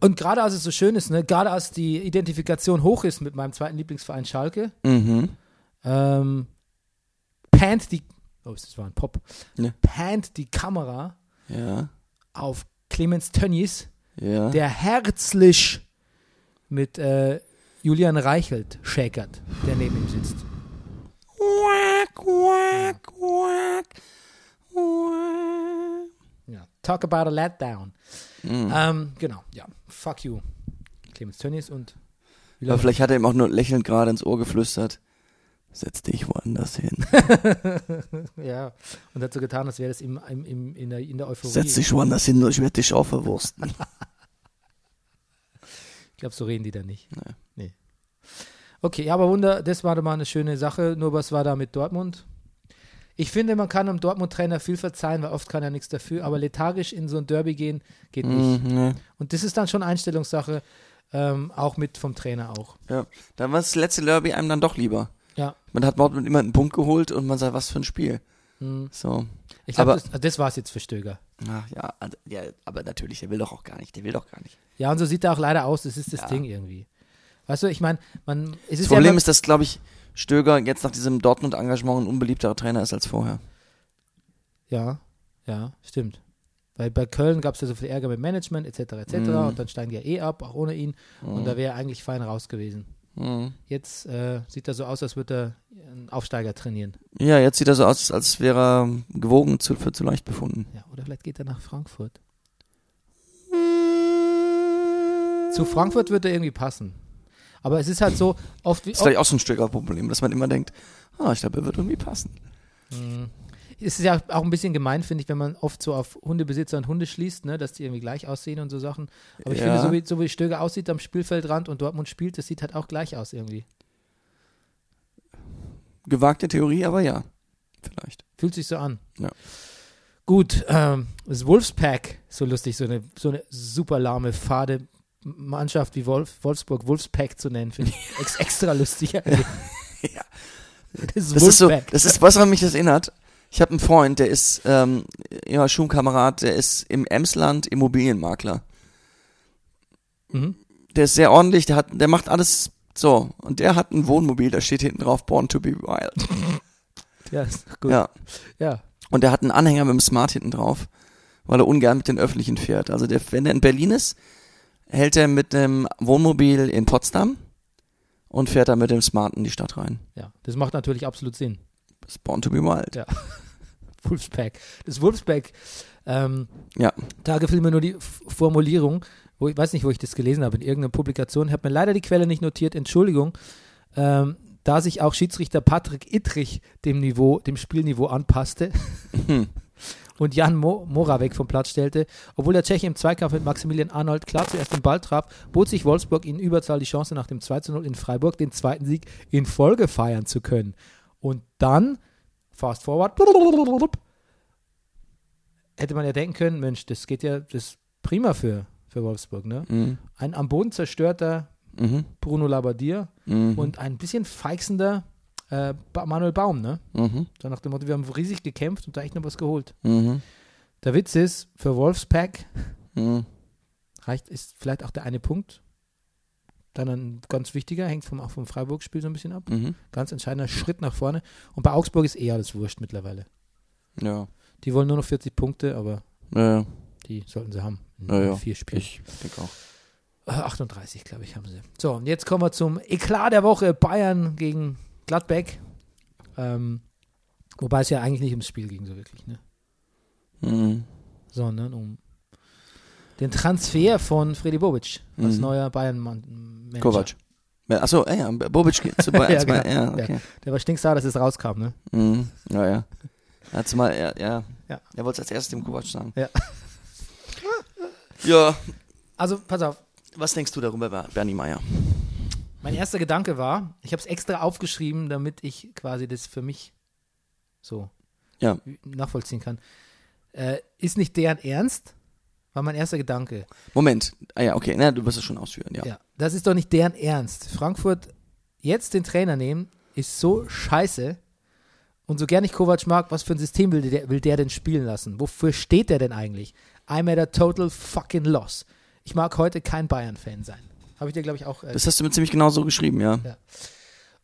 und gerade als es so schön ist, ne, gerade als die Identifikation hoch ist mit meinem zweiten Lieblingsverein Schalke, Mhm. ähm, pannt die, oh, das war ein Pop, Ja. pannt die Kamera Ja. auf Clemens Tönnies, Ja. der herzlich mit äh, Julian Reichelt schäkert, der neben ihm sitzt. Quack, quack, quack, quack. Talk about a letdown. Mhm. Ähm, genau, ja. Fuck you. Clemens Tönnies und Aber vielleicht hat er ihm auch nur lächelnd gerade ins Ohr geflüstert. Setz dich woanders hin. ja. Und hat so getan, als wäre das im, im, im, in, der, in der Euphorie. Setz dich woanders hin, ich werde dich auch verwursten. Ich glaube, so reden die da nicht. Nee. Nee. Okay, ja, aber Wunder, das war doch mal eine schöne Sache. Nur was war da mit Dortmund? Ich finde, man kann einem Dortmund-Trainer viel verzeihen, weil oft kann er nichts dafür, aber lethargisch in so ein Derby gehen, geht nicht. Mhm, nee. Und das ist dann schon Einstellungssache, ähm, auch mit vom Trainer auch. Ja, dann war das letzte Derby einem dann doch lieber. Ja. Man hat Dortmund immer einen Punkt geholt und man sagt, was für ein Spiel. Hm. So. Ich glaube, das, das war es jetzt für Stöger. Ach ja, also, ja, aber natürlich, der will doch auch gar nicht. Der will doch gar nicht. Ja, und so sieht er auch leider aus. Das ist das Ja. Ding irgendwie. Weißt du, ich meine, man, es ist Das Problem ja immer- ist, dass, glaube ich, Stöger jetzt nach diesem Dortmund-Engagement ein unbeliebterer Trainer ist als vorher. Ja, ja, stimmt. Weil bei Köln gab es ja so viel Ärger mit Management etc. etc. Mhm. und dann steigen die ja eh ab, auch ohne ihn. Und da wäre er eigentlich fein raus gewesen. Mhm. Jetzt äh, sieht er so aus, als würde er einen Aufsteiger trainieren. Ja, jetzt sieht er so aus, als wäre er gewogen zu, für zu leicht befunden. Ja, oder vielleicht geht er nach Frankfurt. Zu Frankfurt wird er irgendwie passen. Aber es ist halt so, oft wie Das ist vielleicht auch so ein Stöger-Problem, dass man immer denkt, ah, ich glaube, er wird irgendwie passen. es ist ja auch ein bisschen gemein, finde ich, wenn man oft so auf Hundebesitzer und Hunde schließt, ne, dass die irgendwie gleich aussehen und so Sachen. Aber ich Ja. finde, so wie, so wie Stöger aussieht am Spielfeldrand und Dortmund spielt, das sieht halt auch gleich aus irgendwie. Gewagte Theorie, aber ja. Vielleicht. Fühlt sich so an. Ja. Gut, ähm, das Wolfspack, so lustig, so eine, so eine super lahme, fade Mannschaft wie Wolf, Wolfsburg, Wolfspack zu nennen, finde ich ex extra lustig. Ja. Das, Das ist so, das ist, was mich das erinnert. Ich habe einen Freund, der ist, ähm, ja, Schulkamerad, der ist im Emsland Immobilienmakler. Mhm. Der ist sehr ordentlich, der hat, der macht alles so. Und der hat ein Wohnmobil, da steht hinten drauf, Born to be wild. Ja, ist doch gut. Ja. ja. Und der hat einen Anhänger mit dem Smart hinten drauf, weil er ungern mit den Öffentlichen fährt. Also der, wenn er in Berlin ist, hält er mit dem Wohnmobil in Potsdam und fährt dann mit dem Smart in die Stadt rein. ja, das macht natürlich absolut Sinn. Born to be wild. Ja. Wolfspack. Das Wolfspack, ähm, Ja. da gefiel mir nur die F Formulierung, wo ich weiß nicht, wo ich das gelesen habe, in irgendeiner Publikation. Ich habe mir leider die Quelle nicht notiert, Entschuldigung. Ähm, da sich auch Schiedsrichter Patrick Ittrich dem Niveau, dem Spielniveau anpasste und Jan Mo Moravec vom Platz stellte. Obwohl der Tscheche im Zweikampf mit Maximilian Arnold klar zuerst den Ball traf, bot sich Wolfsburg in Überzahl die Chance, nach dem 2 zu 0 in Freiburg den zweiten Sieg in Folge feiern zu können. Und dann, fast forward, hätte man ja denken können, Mensch, das geht ja, das prima für, für Wolfsburg, ne? Mhm. Ein am Boden zerstörter Mhm. Bruno Labbadia Mhm. und ein bisschen feixender äh, Manuel Baum, ne? Mhm. So nach dem Motto, wir haben riesig gekämpft und da echt noch was geholt. Mhm. Der Witz ist, für Wolfspack Mhm. reicht, ist vielleicht auch der eine Punkt. Dann ein ganz wichtiger, hängt vom, auch vom Freiburg-Spiel so ein bisschen ab. Mhm. Ganz entscheidender Schritt nach vorne. Und bei Augsburg ist eher alles wurscht mittlerweile. Ja. Die wollen nur noch 40 Punkte, aber Ja, die sollten sie haben. Ja, ja. vier Spielen. Ich denke auch. Äh, 38, glaube ich, haben sie. So, und jetzt kommen wir zum Eklat der Woche. Bayern gegen Gladbeck. Ähm, wobei es ja eigentlich nicht ums Spiel ging, so wirklich, ne? Mhm. Sondern um den Transfer von Freddy Bobic als Mhm. neuer Bayern-Manager. Kovac. Ja, achso, äh, ja, Bobic geht zu Bayern. Ja, ja, genau. ja, okay. Der war stinksauer, dass es rauskam, ne? Mhm. Ja, ja. Er hat's mal, ja, ja. Ja. Er wollte es als erstes dem Kovac sagen. Ja. Ja. Also, pass auf. Was denkst du darüber, Ber- Bernie Meyer? Mein erster Gedanke war, ich habe es extra aufgeschrieben, damit ich quasi das für mich so Ja. nachvollziehen kann. Äh, ist nicht deren Ernst? War mein erster Gedanke. Moment. Ah ja, okay. Na, du wirst es schon ausführen, ja. Ja, das ist doch nicht deren Ernst. Frankfurt jetzt den Trainer nehmen, ist so scheiße. Und so gern ich Kovac mag, was für ein System will der, will der denn spielen lassen? Wofür steht der denn eigentlich? I'm at a total fucking loss. Ich mag heute kein Bayern-Fan sein. Habe ich dir, glaube ich, auch. Äh, Das hast du mir ziemlich genau so geschrieben, ja.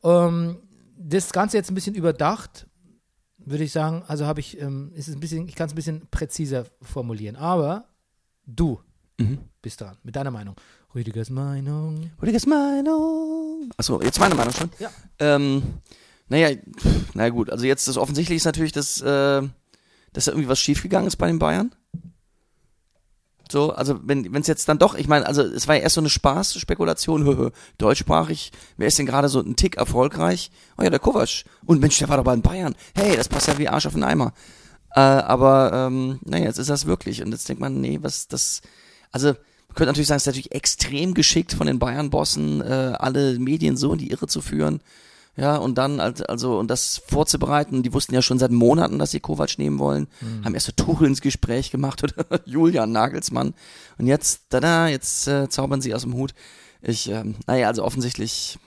ähm, das Ganze jetzt ein bisschen überdacht, würde ich sagen. Also habe ich, ähm, ist es ein bisschen, ich kann es ein bisschen präziser formulieren. Aber du Mhm. bist dran mit deiner Meinung. Rüdigers Meinung. Rüdigers Meinung. Achso, jetzt meine Meinung schon. Ja. Ähm, naja, na gut, also jetzt das Offensichtliche ist natürlich, dass, äh, dass da irgendwie was schiefgegangen ist bei den Bayern. So, also wenn es jetzt dann doch, ich meine, also es war ja erst so eine Spaß-Spekulation, deutschsprachig, wer ist denn gerade so ein Tick erfolgreich? Oh ja, der Kovac. Und Mensch, der war doch bei den Bayern. Hey, das passt ja wie Arsch auf den Eimer. Äh, aber, ähm, naja, jetzt ist das wirklich. Und jetzt denkt man, nee, was das, also man könnte natürlich sagen, es ist natürlich extrem geschickt von den Bayern-Bossen, äh, alle Medien so in die Irre zu führen. Ja, und dann, als- also, und das vorzubereiten, die wussten ja schon seit Monaten, dass sie Kovac nehmen wollen, haben erst so Tuchel ins Gespräch gemacht oder Julian Nagelsmann. Und jetzt, da, jetzt äh, zaubern sie aus dem Hut. Ich, ähm, naja, also offensichtlich,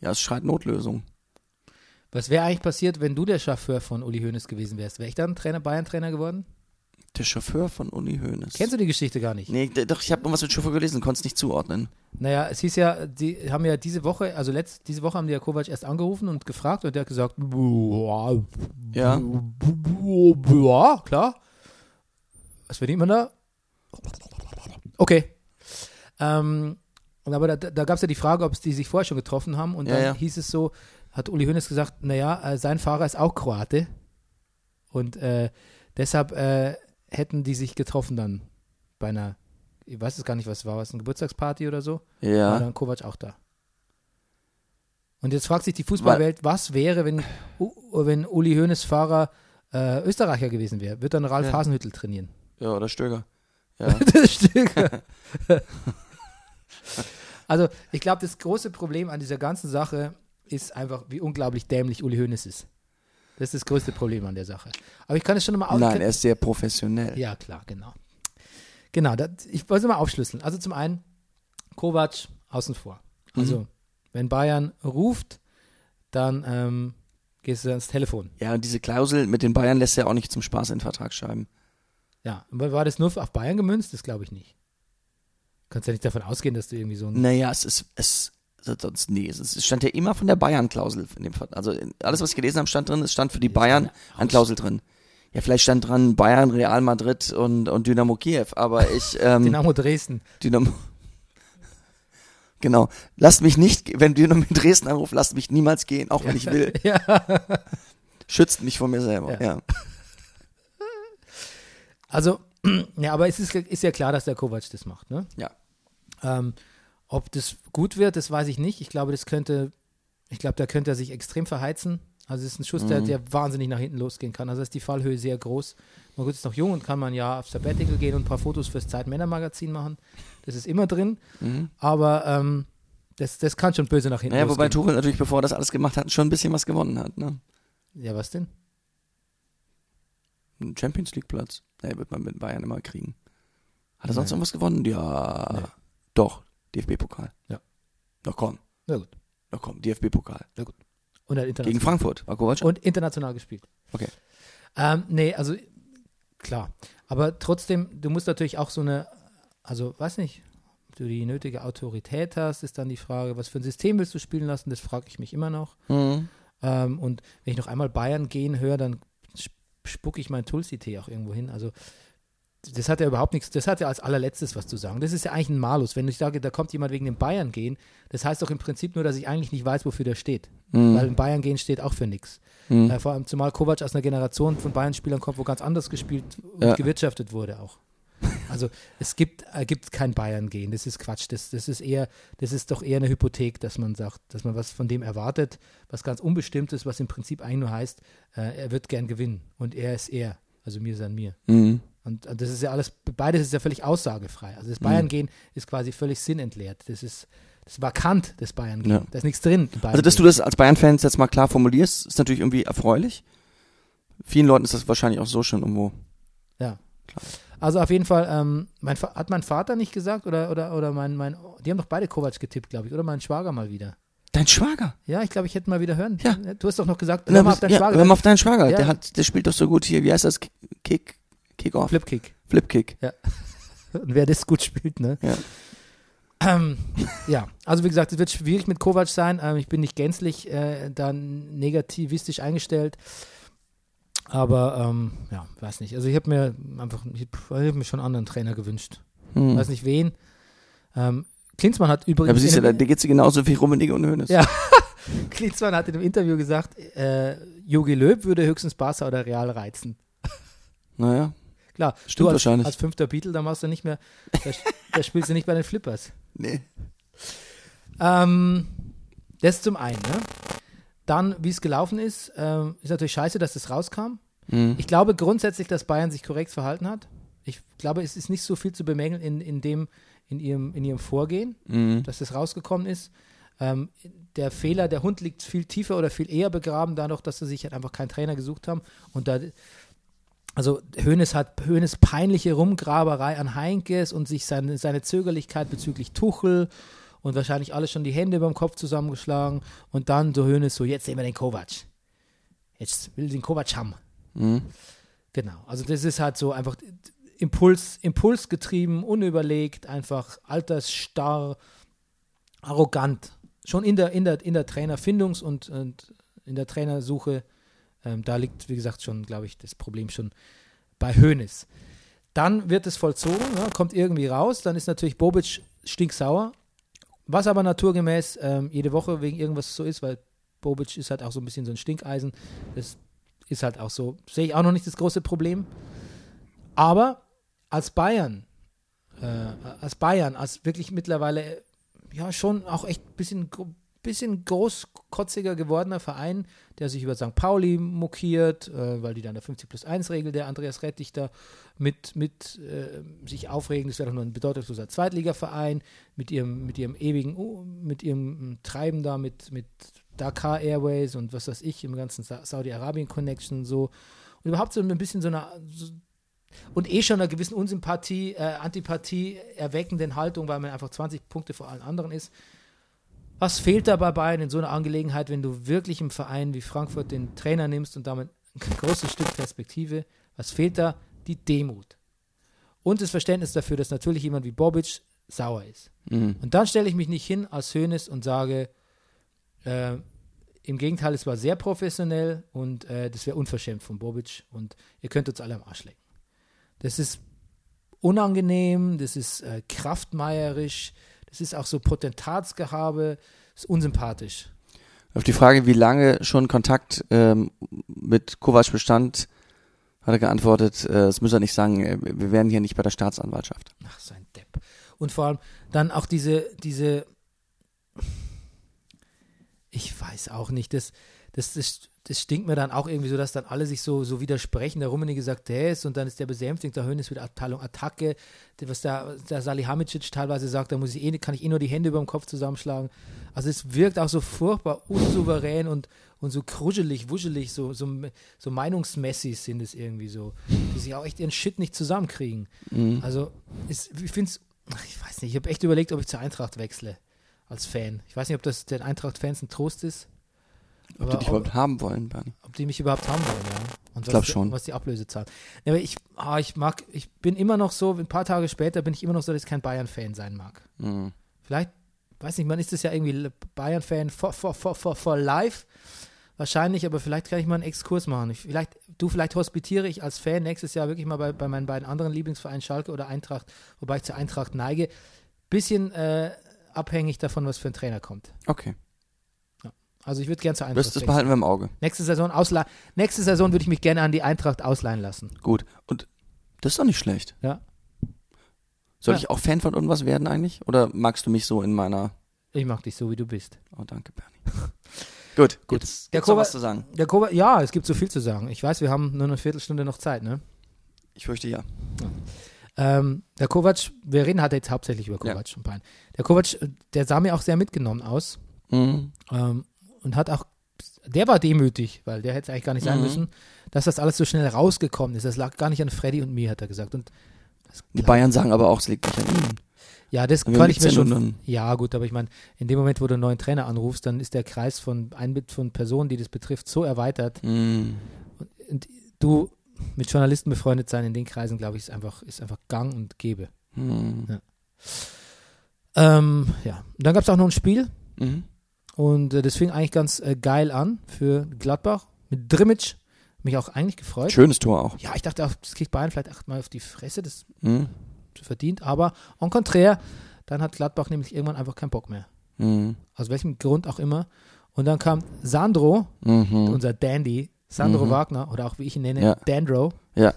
ja, es schreit Notlösung. Was wäre eigentlich passiert, wenn du der Chauffeur von Uli Hoeneß gewesen wärst? Wäre ich dann Trainer, Bayern-Trainer geworden? Der Chauffeur von Uli Hoeneß. Kennst du die Geschichte gar nicht? Nee, doch, ich habe noch was mit Chauffeur gelesen, konnte es nicht zuordnen. Naja, es hieß ja, die haben ja diese Woche, also letzt, diese Woche haben die ja Kovac erst angerufen und gefragt und der hat gesagt, ja, Ja. klar. Was verdient man da? Okay. Ähm, und aber da, da gab es ja die Frage, ob es die sich vorher schon getroffen haben und Ja, dann ja. hieß es so, hat Uli Hoeneß gesagt, naja, äh, sein Fahrer ist auch Kroate und äh, deshalb äh, hätten die sich getroffen dann bei einer, ich weiß es gar nicht, was war, was, eine Geburtstagsparty oder so? war Ja. dann Kovac auch da. Und jetzt fragt sich die Fußballwelt, was wäre, wenn, wenn Uli Hoeneß Fahrer äh, Österreicher gewesen wäre? Wird dann Ralf Ja. Hasenhüttel trainieren? Ja, oder Stöger. Ja. Stück. also, ich glaube, das große Problem an dieser ganzen Sache ist einfach, wie unglaublich dämlich Uli Hoeneß ist. Das ist das größte Problem an der Sache. Aber ich kann es schon mal aus. Nein, er ist sehr professionell. Ja, klar, genau. Genau, das, ich wollte es mal aufschlüsseln. Also zum einen, Kovac außen vor. Also, wenn Bayern ruft, dann ähm, gehst du ans Telefon. Ja, und diese Klausel mit den Bayern lässt er auch nicht zum Spaß in den Vertrag schreiben. Ja, war das nur auf Bayern gemünzt? Das glaube ich nicht. Du kannst ja nicht davon ausgehen, dass du irgendwie so ein. Naja, es ist, es, sonst, nee, es stand ja immer von der Bayern-Klausel in dem Vertrag. Also alles, was ich gelesen habe, stand drin, es stand für die Bayern eine Klausel drin. Ja, vielleicht stand dran Bayern, Real Madrid und, und Dynamo Kiew, aber ich, ähm, Dynamo Dresden. Dynamo. Genau. Lasst mich nicht, wenn Dynamo Dresden anruft, lasst mich niemals gehen, auch wenn ich will. Ja. Schützt mich vor mir selber. Ja. Ja. Also, ja, aber es ist, ist ja klar, dass der Kovac das macht, ne? Ja. Ähm, ob das gut wird, das weiß ich nicht. Ich glaube, das könnte, ich glaube, da könnte er sich extrem verheizen. Also es ist ein Schuss, Mhm. der, der wahnsinnig nach hinten losgehen kann. Also ist die Fallhöhe sehr groß. Man ist noch jung und kann man ja auf Sabbatical gehen und ein paar Fotos fürs Zeit-Männer-Magazin machen. Das ist immer drin. Aber ähm, das, das kann schon böse nach hinten Naja, wobei losgehen. Tuchel natürlich, bevor er das alles gemacht hat, schon ein bisschen was gewonnen hat. Ne? Ja, was denn? Einen Champions League Platz. Nee, wird man mit Bayern immer kriegen. Hat er sonst Nee. irgendwas gewonnen? Ja. Nee. Doch. DFB-Pokal. Ja. Na komm. Na gut. Na komm, DFB-Pokal. Und er hat international. Gegen Frankfurt. War Kovac? Und international gespielt. Okay. Ähm, nee, also klar. Aber trotzdem, du musst natürlich auch so eine, also weiß nicht, ob du die nötige Autorität hast, ist dann die Frage, was für ein System willst du spielen lassen, das frage ich mich immer noch. Mhm. Ähm, und wenn ich noch einmal Bayern gehen höre, dann sp- spucke ich meinen Tulsi-Tee auch irgendwo hin. Also das hat ja überhaupt nichts, das hat ja als allerletztes was zu sagen. Das ist ja eigentlich ein Malus. Wenn ich sage, da kommt jemand wegen dem Bayern gehen, das heißt doch im Prinzip nur, dass ich eigentlich nicht weiß, wofür der steht. Mhm. Weil ein Bayern gehen steht auch für nichts. Mhm. Äh, vor allem zumal Kovac aus einer Generation von Bayern-Spielern kommt, wo ganz anders gespielt und Ja. gewirtschaftet wurde auch. Also es gibt, äh, gibt kein Bayern-Gehen, das ist Quatsch. Das, das ist eher, das ist doch eher eine Hypothek, dass man sagt, dass man was von dem erwartet, was ganz Unbestimmtes, was im Prinzip eigentlich nur heißt, äh, er wird gern gewinnen und er ist er. Also mir ist an mir. Mhm. Und, und das ist ja alles, beides ist ja völlig aussagefrei. Also das Bayern-Gehen ist quasi völlig sinnentleert. Das ist das ist vakant, das Bayern-Gehen. Ja. Da ist nichts drin. Also, dass du das als Bayern-Fan jetzt mal klar formulierst, ist natürlich irgendwie erfreulich. Vielen Leuten ist das wahrscheinlich auch so schon irgendwo. Ja. Klar. Also auf jeden Fall, ähm, mein, hat mein Vater nicht gesagt oder, oder, oder mein, mein, die haben doch beide Kovac getippt, glaube ich, oder mein Schwager mal wieder. Dein Schwager? Ja, ich glaube, ich hätte mal wieder hören. Ja. Du hast doch noch gesagt, hör mal auf deinen ja, Schwager. hör mal auf deinen Schwager. Ja. Der, hat, der spielt doch so gut hier. Wie heißt das? Kick, Kick-Off? Flipkick. Flip-Kick. Und wer das gut spielt, ne? Ja. Ähm, ja, also wie gesagt, es wird schwierig mit Kovac sein. Ähm, ich bin nicht gänzlich äh, dann negativistisch eingestellt. Aber ähm, ja, weiß nicht. Also ich habe mir einfach, ich habe mir schon einen anderen Trainer gewünscht. Hm. Weiß nicht wen. Ähm, Klinsmann hat Ja, übrigens. aber siehst du, da, geht's dir genauso wie Rummenigge und Hoeneß. Ja. Klinsmann hat in einem Interview gesagt, äh, Jogi Löw würde höchstens Barca oder Real reizen. Naja. Klar, Stimmt du als, wahrscheinlich. als fünfter Beatle, da machst du nicht mehr, da, da spielst du nicht bei den Flippers. Nee. Ähm, das zum einen. Ne? Dann, wie es gelaufen ist, ähm, ist natürlich scheiße, dass das rauskam. Hm. Ich glaube grundsätzlich, dass Bayern sich korrekt verhalten hat. Ich glaube, es ist nicht so viel zu bemängeln in, in, dem, in, ihrem, in ihrem Vorgehen, Mhm. dass das rausgekommen ist. Ähm, der Fehler, der Hund liegt viel tiefer oder viel eher begraben, dadurch, dass sie sich halt einfach keinen Trainer gesucht haben. Und da, also Hoeneß hat Hoeneß peinliche Rumgraberei an Heinkes und sich seine, seine Zögerlichkeit bezüglich Tuchel und wahrscheinlich alle schon die Hände beim Kopf zusammengeschlagen und dann so Hoeneß so, jetzt sehen wir den Kovac. jetzt will den Kovac haben. Mhm. Genau, also das ist halt so einfach Impuls, impulsgetrieben, unüberlegt, einfach altersstarr, arrogant. Schon in der, in der, in der Trainerfindungs- und, und in der Trainersuche, ähm, da liegt, wie gesagt, schon, glaube ich, das Problem schon bei Hoeneß. Dann wird es vollzogen, ne, kommt irgendwie raus, dann ist natürlich Bobic stinksauer, was aber naturgemäß ähm, jede Woche wegen irgendwas so ist, weil Bobic ist halt auch so ein bisschen so ein Stinkeisen. Das ist halt auch so, sehe ich auch noch nicht das große Problem. Aber als Bayern, äh, als Bayern, als wirklich mittlerweile ja schon auch echt ein bisschen, bisschen großkotziger gewordener Verein, der sich über St. Pauli mokiert, äh, weil die dann der 50 plus 1 Regel der Andreas Rettich da mit, mit äh, sich aufregen, das wäre doch nur ein bedeutungsloser Zweitligaverein mit ihrem, mit ihrem ewigen, mit ihrem Treiben da, mit, mit Dakar Airways und was weiß ich, im ganzen Sa Saudi-Arabien Connection und so. Und überhaupt so ein bisschen so eine, so, und eh schon einer gewissen Unsympathie, äh, Antipathie erweckenden Haltung, weil man einfach 20 Punkte vor allen anderen ist. Was fehlt da bei Bayern in so einer Angelegenheit, wenn du wirklich im Verein wie Frankfurt den Trainer nimmst und damit ein großes Stück Perspektive? Was fehlt da? Die Demut. Und das Verständnis dafür, dass natürlich jemand wie Bobic sauer ist. Mhm. Und dann stelle ich mich nicht hin als Hönes und sage, äh, im Gegenteil, es war sehr professionell und äh, das wäre unverschämt von Bobic und ihr könnt uns alle am Arsch lecken. Das ist unangenehm, das ist äh, kraftmeierisch, das ist auch so Potentatsgehabe, ist unsympathisch. Auf die Frage, wie lange schon Kontakt ähm, mit Kovac bestand, hat er geantwortet, äh, das müsste er nicht sagen, äh, wir wären hier nicht bei der Staatsanwaltschaft. Ach, so ein Depp. Und vor allem dann auch diese, diese, ich weiß auch nicht, das, das, das, das stinkt mir dann auch irgendwie so, dass dann alle sich so, so widersprechen. Der Rummenigge sagt das und dann ist der besänftigt, der Hönes wieder Abteilung Attacke. Was der, der Salihamidzic teilweise sagt, da muss ich eh, kann ich eh nur die Hände über dem Kopf zusammenschlagen. Also es wirkt auch so furchtbar unsouverän und, und so kruschelig, wuschelig, so, so, so meinungsmäßig sind es irgendwie so, die sich auch echt ihren Shit nicht zusammenkriegen. Also ist, ich finde es, ich weiß nicht, ich habe echt überlegt, ob ich zur Eintracht wechsle als Fan. Ich weiß nicht, ob das den Eintracht-Fans ein Trost ist. Ob die dich überhaupt haben wollen, Bernie. ob die mich überhaupt haben wollen, ja. Und was glaub die, schon. was die Ablöse zahlen. Ja, aber ich, ah, ich mag, ich bin immer noch so, ein paar Tage später bin ich immer noch so, dass ich kein Bayern-Fan sein mag. Mhm. Vielleicht, weiß nicht, man ist das ja irgendwie Bayern-Fan for, for, for, for, for life. Wahrscheinlich, aber vielleicht kann ich mal einen Exkurs machen. Ich, vielleicht, du, vielleicht hospitiere ich als Fan nächstes Jahr wirklich mal bei, bei meinen beiden anderen Lieblingsvereinen Schalke oder Eintracht, wobei ich zur Eintracht neige. Bisschen äh, abhängig davon, was für ein Trainer kommt. Okay, Also ich würde gerne zur Eintracht das, das behalten wir im Auge. Nächste Saison, ausle nächste Saison würde ich mich gerne an die Eintracht ausleihen lassen. Gut. Und das ist doch nicht schlecht. Ja. Soll Ja. ich auch Fan von irgendwas werden eigentlich? Oder magst du mich so in meiner. Ich mag dich so, wie du bist. Oh, danke, Bernie. Gut, gut. Der Gibt's Kovac- was zu sagen? Der Kovac, ja, es gibt so viel zu sagen. Ich weiß, wir haben nur eine Viertelstunde noch Zeit, ne? Ich fürchte ja. Ähm, der Kovac, wir reden halt jetzt hauptsächlich über Ja. Kovac und Bayern. Der Kovac, äh, der sah mir auch sehr mitgenommen aus Mhm. ähm, und hat auch, der war demütig, weil der hätte es eigentlich gar nicht sein Mhm. müssen, dass das alles so schnell rausgekommen ist. Das lag gar nicht an Freddy und mir, hat er gesagt. Und Die Bayern sagen aber auch, es liegt nicht an ihnen. Ja, das kann ich mir schon. Ja, gut, aber ich meine, in dem Moment, wo du einen neuen Trainer anrufst, dann ist der Kreis von Einbit von Personen, die das betrifft, so erweitert. Mhm. Und du mit Journalisten befreundet sein in den Kreisen, glaube ich, ist einfach, ist einfach gang und gäbe. Mhm. Ähm, ja, und dann gab es auch noch ein Spiel Mhm. Und äh, das fing eigentlich ganz äh, geil an für Gladbach mit Drimmitsch. Mich auch eigentlich gefreut. Schönes Tor auch. Ja, ich dachte auch, das kriegt Bayern vielleicht achtmal auf die Fresse, das Mhm. verdient, aber en contraire, dann hat Gladbach nämlich irgendwann einfach keinen Bock mehr. Mhm. Aus welchem Grund auch immer. Und dann kam Sandro, Mhm. unser Dandy, Sandro Mhm. Wagner, oder auch wie ich ihn nenne, Ja. Dandro. Ja.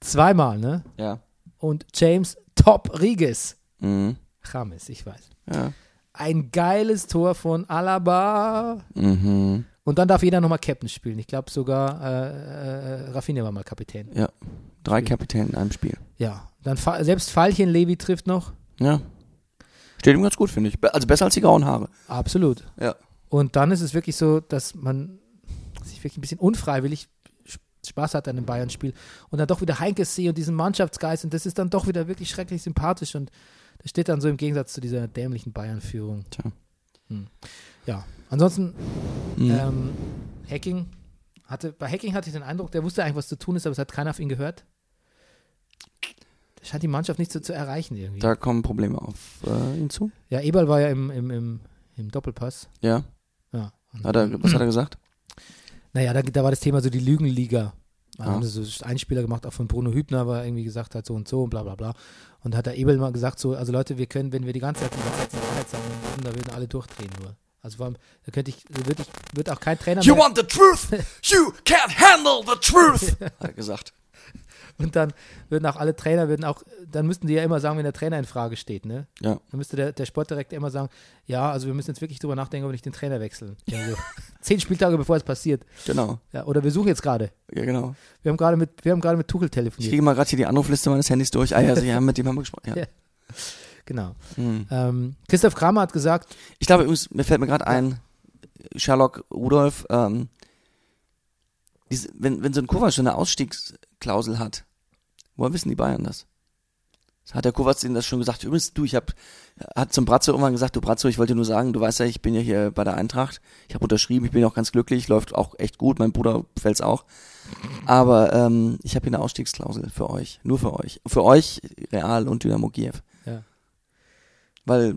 Zweimal, ne? Ja. Und James Top Riges. Mhm. Chames, ich weiß. Ja. Ein geiles Tor von Alaba. Mhm. Und dann darf jeder nochmal Captain spielen. Ich glaube sogar äh, äh, Rafinha war mal Kapitän. Ja. Drei Kapitäne in einem Spiel. Ja. Dann Fa selbst Fallchen Levi trifft noch. Ja. Steht ihm ganz gut, finde ich. Also besser als die grauen Haare. Absolut. Ja. Und dann ist es wirklich so, dass man sich wirklich ein bisschen unfreiwillig Sp- Spaß hat an einem Bayern-Spiel und dann doch wieder Heinkes sehe und diesen Mannschaftsgeist und das ist dann doch wieder wirklich schrecklich sympathisch und das steht dann so im Gegensatz zu dieser dämlichen Bayern-Führung. Tja. Hm. Ja, ansonsten Mhm. ähm, Hacking hatte, bei Hacking hatte ich den Eindruck, der wusste eigentlich, was zu tun ist, aber es hat keiner auf ihn gehört. Der scheint die Mannschaft nicht so zu erreichen irgendwie. Da kommen Probleme auf äh, ihn zu. ja, Eberl war ja im, im, im, im Doppelpass. Ja. Ja. Hat er, was hat er gesagt? naja, da, da war das Thema so die Lügenliga. Da Ah. haben sie so Einspieler gemacht, auch von Bruno Hübner, weil er irgendwie gesagt hat, so und so und bla bla bla. Und hat der Ebel mal gesagt, so, also Leute, wir können, wenn wir die ganze Zeit die ganze Zeit die Wahrheit sagen würden, da würden alle durchdrehen nur. Also vor allem, da könnte ich, würde ich, würde auch kein Trainer You mehr, want the truth? You can't handle the truth! hat er gesagt. Und dann würden auch alle Trainer, würden auch, dann müssten die ja immer sagen, wenn der Trainer in Frage steht, ne? Ja. Dann müsste der, der Sportdirektor immer sagen, ja, also wir müssen jetzt wirklich drüber nachdenken, ob wir nicht den Trainer wechseln. Also, zehn Spieltage bevor es passiert. Genau. Ja, oder wir suchen jetzt gerade. Ja, genau. Wir haben gerade mit, wir haben gerade mit Tuchel Ich telefoniert. kriege mal gerade hier die Anrufliste meines Handys durch. Ah ja, also, ja mit dem haben wir gesprochen. Ja. Ja. Genau. Hm. Ähm, Christoph Kramer hat gesagt, Ich glaube übrigens, mir fällt mir gerade ein, Sherlock Rudolph, ähm, diese, wenn, wenn so ein Kovac so eine Ausstiegsklausel hat, woher wissen die Bayern das? Hat der Kovac ihnen das schon gesagt? Übrigens, du, ich hab, hat zum Bratzo irgendwann gesagt, du Bratzo, ich wollte dir nur sagen, du weißt ja, ich bin ja hier bei der Eintracht, ich habe unterschrieben, ich bin auch ganz glücklich, läuft auch echt gut, mein Bruder fällt's auch. Aber ähm, ich habe hier eine Ausstiegsklausel für euch, nur für euch. Für euch, Real und Dynamo Kiew. Ja. Weil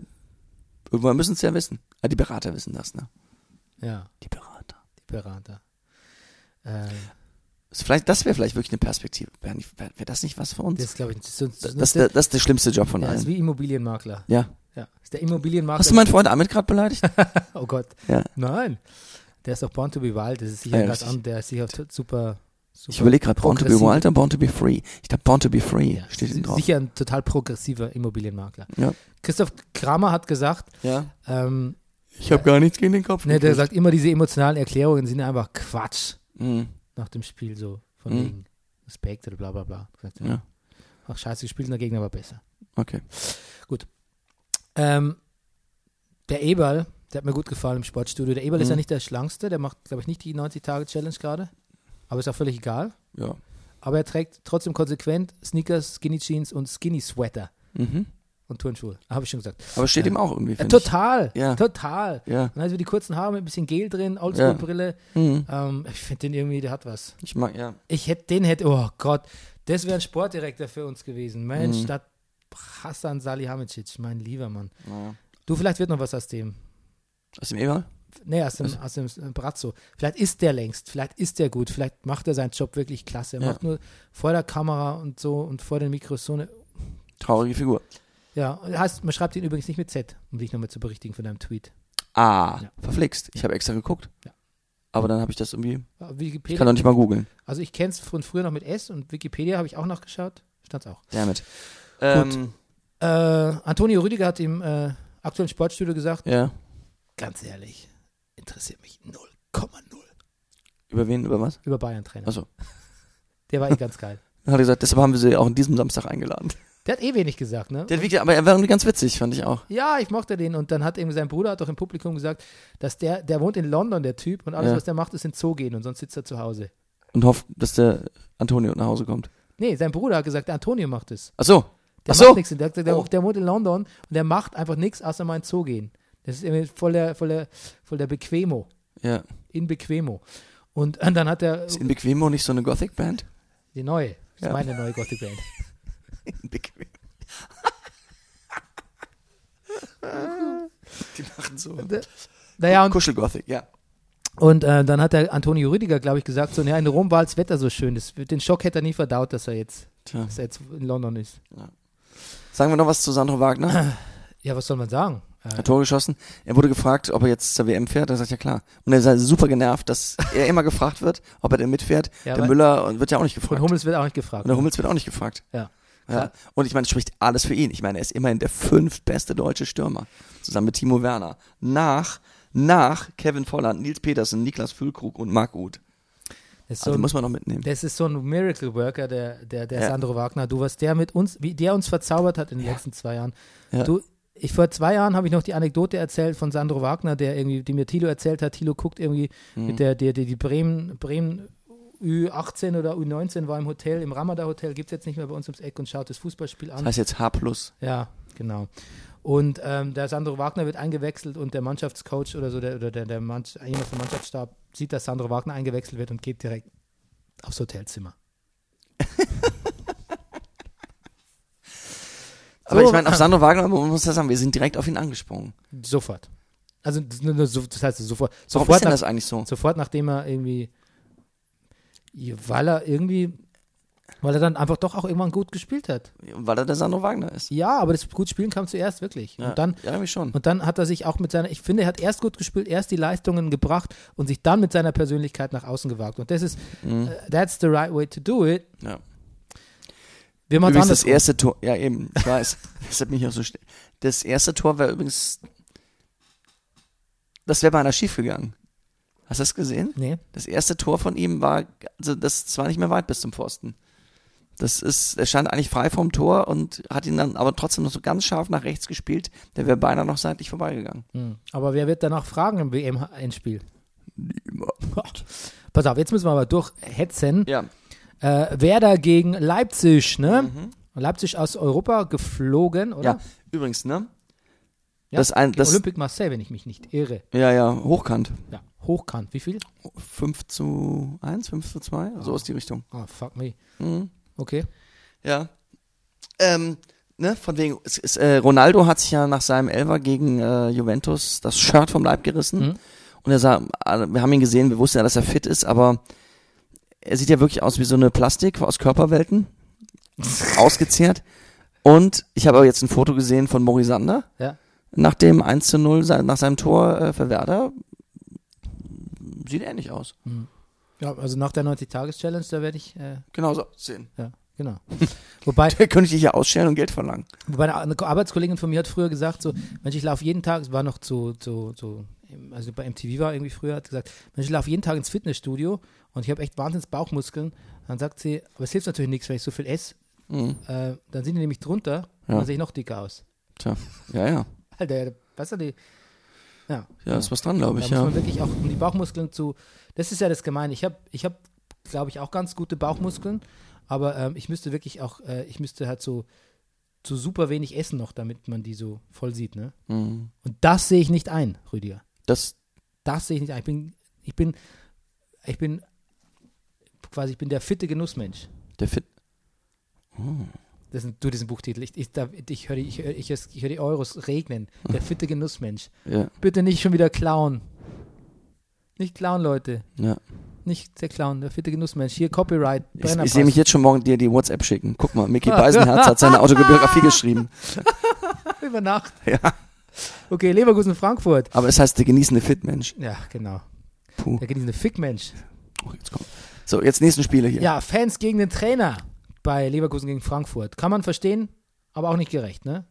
irgendwann müssen es ja wissen. Ah, die Berater wissen das, ne? ja, Die Berater. die Berater. Äh, ist vielleicht, das wäre vielleicht wirklich eine Perspektive. Wäre wär, wär das nicht was für uns? das glaube ich, das, ist so- das, das, das, ist der, das ist der schlimmste Job von ja, ist allen. wie Immobilienmakler. Ja. Ja, ist der Immobilienmakler. Hast du meinen Freund Amit gerade beleidigt? oh Gott. Ja. Nein. Der ist doch Born to be Wild. Das ist sicher ja, ganz an, der ist sicher super, super. Ich überlege gerade, Born to be wild oder Born to be free? Ich glaube, Born to be free Ja, steht hinten drauf. sicher ein total progressiver Immobilienmakler. Ja. Christoph Kramer hat gesagt, Ja. ähm, Ich habe gar nichts gegen den Kopf. ne, der sagt immer, diese emotionalen Erklärungen sind einfach Quatsch Mhm. Nach dem Spiel, so von Mhm. wegen Respekt oder bla bla bla. Gesagt, ja. Ach, scheiße, gespielt der Gegner war besser. Okay. Ähm, der Eberl, der hat mir gut gefallen im Sportstudio. Der Eberl ist Mhm. ja nicht der Schlankste, der macht, glaube ich, nicht die 90-Tage-Challenge gerade. Aber ist auch völlig egal. Ja. Aber er trägt trotzdem konsequent Sneakers, Skinny Jeans und Skinny Sweater Mhm. Und Turnschuhe. Habe ich schon gesagt. Aber steht Ja. ihm auch irgendwie, Ja, finde ich. total, Ja. total. Ja. Dann also die kurzen Haare mit ein bisschen Gel drin, Oldschool-Brille. Mhm. Ähm, ich finde den irgendwie, der hat was. Ich mag, ja. Ich hätte, den hätte, oh Gott, das wäre ein Sportdirektor für uns gewesen. Mensch, Mhm. statt Hassan Salihamidzic, mein lieber Mann. Naja. Du, vielleicht wird noch was aus dem. Aus dem Eberl? Nee, aus dem, aus dem äh, Brazzo. Vielleicht ist der längst, vielleicht ist der gut, vielleicht macht er seinen Job wirklich klasse. Er Ja. macht nur vor der Kamera und so und vor den Mikros so eine. Traurige Figur. Ja, heißt, man schreibt ihn übrigens nicht mit Z, um dich nochmal zu berichtigen von deinem Tweet. Ah, Ja. verflixt. Ich habe extra geguckt. Ja. Aber dann habe ich das irgendwie. Ja, Ich Wikipedia. kann doch nicht mal googeln. also ich kenne es von früher noch mit S und Wikipedia habe ich auch nachgeschaut. Stand's auch. Damit. Ähm, Äh, Antonio Rüdiger hat im äh, aktuellen Sportstudio gesagt, ja. ganz ehrlich, interessiert mich 0,0 Über wen? Über was? über Bayern-Trainer. Achso. Der war eh ganz geil. Dann hat er gesagt, deshalb haben wir sie auch an diesem Samstag eingeladen. Der hat eh wenig gesagt, ne? Der hat wirklich, aber er war irgendwie ganz witzig, fand ich auch. Ja, ich mochte den. Und dann hat eben sein Bruder hat doch im Publikum gesagt, dass der, der wohnt in London, der Typ, und alles, Ja. was der macht, ist in Zoo gehen und sonst sitzt er zu Hause. Und hofft, dass der Antonio nach Hause kommt. Nee, sein Bruder hat gesagt, der Antonio macht es. Ach so. Der Ach so. macht nichts. Der, der, Oh. der wohnt in London und der macht einfach nichts, außer mal in Zoo gehen. Das ist irgendwie voll der, voll der, voll der Bequemo. Ja. In Bequemo. Und, und dann hat er Ist in Bequemo nicht so eine Gothic-Band? die neue, das ist Ja. meine neue Gothic-Band. In Bequemo. Die machen so. Naja, und, Kuschel-Gothic, ja. und äh, dann hat der Antonio Rüdiger, glaube ich, gesagt, so, ja, in Rom war das Wetter so schön. Das, den Schock hätte er nie verdaut, dass er jetzt, Tja. dass er jetzt in London ist. Sagen wir noch was zu Sandro Wagner. Ja, was soll man sagen? Er Äh, hat Tor geschossen. Er wurde gefragt, ob er jetzt zur WM fährt. Er sagt ja klar. Und er sei super genervt, dass er immer gefragt wird, ob er denn mitfährt. Ja, der Müller wird ja auch nicht gefragt. Hummels wird auch nicht gefragt. Und der Hummels wird auch nicht gefragt. Ja. Ja. Und ich meine, es spricht alles für ihn. Ich meine, er ist immerhin der fünftbeste deutsche Stürmer. Zusammen mit Timo Werner. Nach, nach Kevin Volland, Nils Petersen, Niklas Füllkrug und Marc Uth. Das ist so Also ein, muss man noch mitnehmen. das ist so ein Miracle Worker, der, der, der Ja. Sandro Wagner. Du, was der mit uns, wie der uns verzaubert hat in den letzten zwei Jahren. Ja. Du, ich vor zwei Jahren habe ich noch die Anekdote erzählt von Sandro Wagner, der irgendwie, die mir Tilo erzählt hat. Tilo guckt irgendwie Mhm. mit der, der, der die Bremen, Bremen U18 oder U19 war im Hotel, im Ramada Hotel, gibt es jetzt nicht mehr bei uns ums Eck und schaut das Fußballspiel an. Das heißt jetzt H+. Ja, genau. Und ähm, der Sandro Wagner wird eingewechselt und der Mannschaftscoach oder so, der, oder der, der Mann, jemand vom Mannschaftsstab sieht, dass Sandro Wagner eingewechselt wird und geht direkt aufs Hotelzimmer. Aber So, ich meine, auf. Sandro Wagner, man muss ja sagen, wir sind direkt auf ihn angesprungen. Sofort. Also das, das heißt sofort. Warum Sofort, ist denn nach, das eigentlich so? sofort nachdem er irgendwie, weil er irgendwie, weil er dann einfach doch auch irgendwann gut gespielt hat. Weil er der Sandro Wagner ist. Ja, aber das gut spielen kam zuerst wirklich. Ja, Und dann ja, irgendwie schon. Und dann hat er sich auch mit seiner, ich finde, er hat erst gut gespielt, erst die Leistungen gebracht und sich dann mit seiner Persönlichkeit nach außen gewagt. Und das ist, Mhm. äh, that's the right way to do it. Ja. Wir machen Übrigens das erste Tor, ja eben, ich weiß, deshalb bin ich auch so. Das erste Tor wäre übrigens, das wäre beinahe schief gegangen. Hast du das gesehen? Nee. Das erste Tor von ihm war, also das war nicht mehr weit bis zum Pfosten. Das ist, er stand eigentlich frei vom Tor und hat ihn dann aber trotzdem noch so ganz scharf nach rechts gespielt. Der wäre beinahe noch seitlich vorbeigegangen. Hm. Aber wer wird danach fragen im WM-Endspiel? Pass auf, jetzt müssen wir aber durchhetzen. Ja. Äh, Werder gegen Leipzig, ne? Mhm. Leipzig aus Europa geflogen, oder? Ja, übrigens, ne? Ja, das ein, das, Olympique Marseille, wenn ich mich nicht irre. ja, ja, hochkant. Ja, hochkant. Wie viel? 5 zu 1, 5 zu 2, so ist die Richtung. Ah, fuck me. Mhm. Okay. Ja. Ähm, ne, von wegen, es ist, äh, Ronaldo hat sich ja nach seinem Elfer gegen äh, Juventus das Shirt vom Leib gerissen. Mhm. Und er sah, also, wir haben ihn gesehen, wir wussten ja, dass er fit ist, aber er sieht ja wirklich aus wie so eine Plastik aus Körperwelten. ausgezehrt. Und ich habe aber jetzt ein Foto gesehen von Morisander. Ja. Nach dem 1 zu 0, se- nach seinem Tor äh, für Werder. Sieht ähnlich aus. Ja, also nach der 90-Tages-Challenge, da werde ich, äh, Genau so sehen. ja, genau. Wobei, Der könnte ich dich ja ausstellen und Geld verlangen. wobei eine, Arbeitskollegin von mir hat früher gesagt, so, Mensch, ich laufe jeden Tag, es war noch zu, zu, zu, also bei MTV war irgendwie früher, hat gesagt, Mensch, ich laufe jeden Tag ins Fitnessstudio und ich habe echt wahnsinns Bauchmuskeln. Dann sagt sie, aber es hilft natürlich nichts, wenn ich so viel esse. Mhm. Äh, dann sind die nämlich drunter und Ja. dann sehe ich noch dicker aus. Tja, ja, ja. Alter, weißt du, die, ja. Ja, ist was dran, glaube ich, Da muss ja. man wirklich auch, um die Bauchmuskeln zu, das ist ja das Gemeine. Ich habe, ich habe, glaube ich, auch ganz gute Bauchmuskeln, aber ähm, ich müsste wirklich auch, äh, ich müsste halt so, so super wenig essen noch, damit man die so voll sieht, ne? Mhm. Und das sehe ich nicht ein, Rüdiger. Das, Das sehe ich nicht ein. Ich bin, ich bin, ich bin quasi, ich bin der fitte Genussmensch. der Fit. Das ist du diesen Buchtitel. Ich, ich, ich höre die, ich, höre- ich, höre- ich höre die Euros regnen. Der fitte Genussmensch. Ja, Bitte nicht schon wieder klauen. Nicht klauen, Leute. ja. Nicht der Clown, der fitte Genussmensch. Hier Copyright. Ich, ich sehe mich jetzt schon morgen dir die WhatsApp schicken. Guck mal, Mickey Beisenherz hat seine Autobiografie geschrieben. über Nacht. Ja. Okay, Leverkusen, Frankfurt. Aber es heißt der genießende Fit-Mensch. Ja, genau. Puh. Der genießende Fickmensch. Oh, jetzt kommt. So, jetzt nächsten Spiele hier. Ja, Fans gegen den Trainer bei Leverkusen gegen Frankfurt. Kann man verstehen, aber auch nicht gerecht, ne?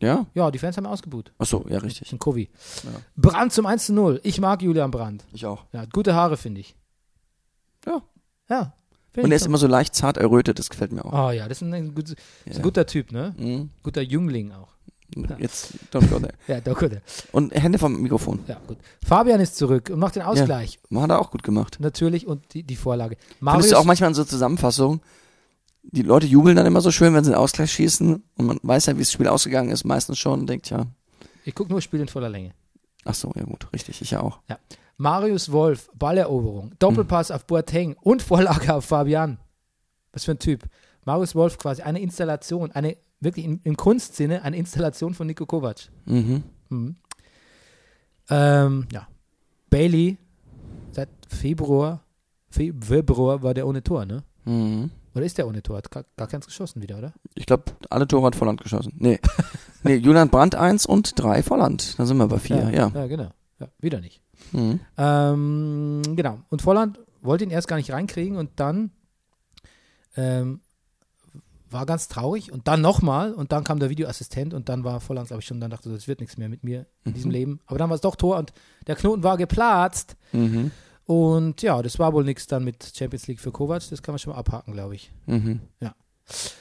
Ja? Ja, die Fans haben ausgebucht. Achso, ja, richtig. Ein Kovi. Ja. Brandt zum 1 zu 0. Ich mag Julian Brandt. Ich auch. Ja, gute Haare, finde ich. Ja. Ja. Und er ist immer so leicht zart errötet, das gefällt mir auch. Oh ja, das ist ein, gut, das ist Ja. ein guter Typ, ne? Mhm. Guter Jüngling auch. Jetzt, don't go there. Ja, da gut. Und Hände vom Mikrofon. Ja, gut. Fabian ist zurück und macht den Ausgleich. Hat er auch gut gemacht. Natürlich und die, die Vorlage. Marius, Findest du auch manchmal in so Zusammenfassungen, die Leute jubeln dann immer so schön, wenn sie den Ausgleich schießen und man weiß ja, wie das Spiel ausgegangen ist, meistens schon und denkt, ja, ich gucke nur Spiel in voller Länge. ach so, ja gut, richtig, ich ja auch. Marius Wolf, Balleroberung, Doppelpass auf Boateng und Vorlage auf Fabian. Was für ein Typ. Marius Wolf quasi eine Installation, eine wirklich im, im Kunstsinne eine Installation von Nico Kovac. Mhm. Mhm. Ähm, ja. Bailey, seit Februar, Fe Februar war der ohne Tor, ne? Mhm. Oder ist der ohne Tor? Hat gar, gar keins geschossen wieder, oder? Ich glaube, alle Tore hat Volland geschossen. Nee. nee, Julian Brandt eins und drei Volland. Da sind wir bei vier, ja. Ja, genau. Ja, wieder nicht. Mhm. Ähm, genau. Und Volland wollte ihn erst gar nicht reinkriegen und dann ähm, war ganz traurig und dann nochmal und dann kam der Videoassistent und dann war Volland, glaube ich, schon, dann dachte so, das wird nichts mehr mit mir in diesem Leben. Aber dann war es doch Tor und der Knoten war geplatzt Mhm. Und ja, das war wohl nichts dann mit Champions League für Kovac, das kann man schon mal abhaken, glaube ich. Mhm.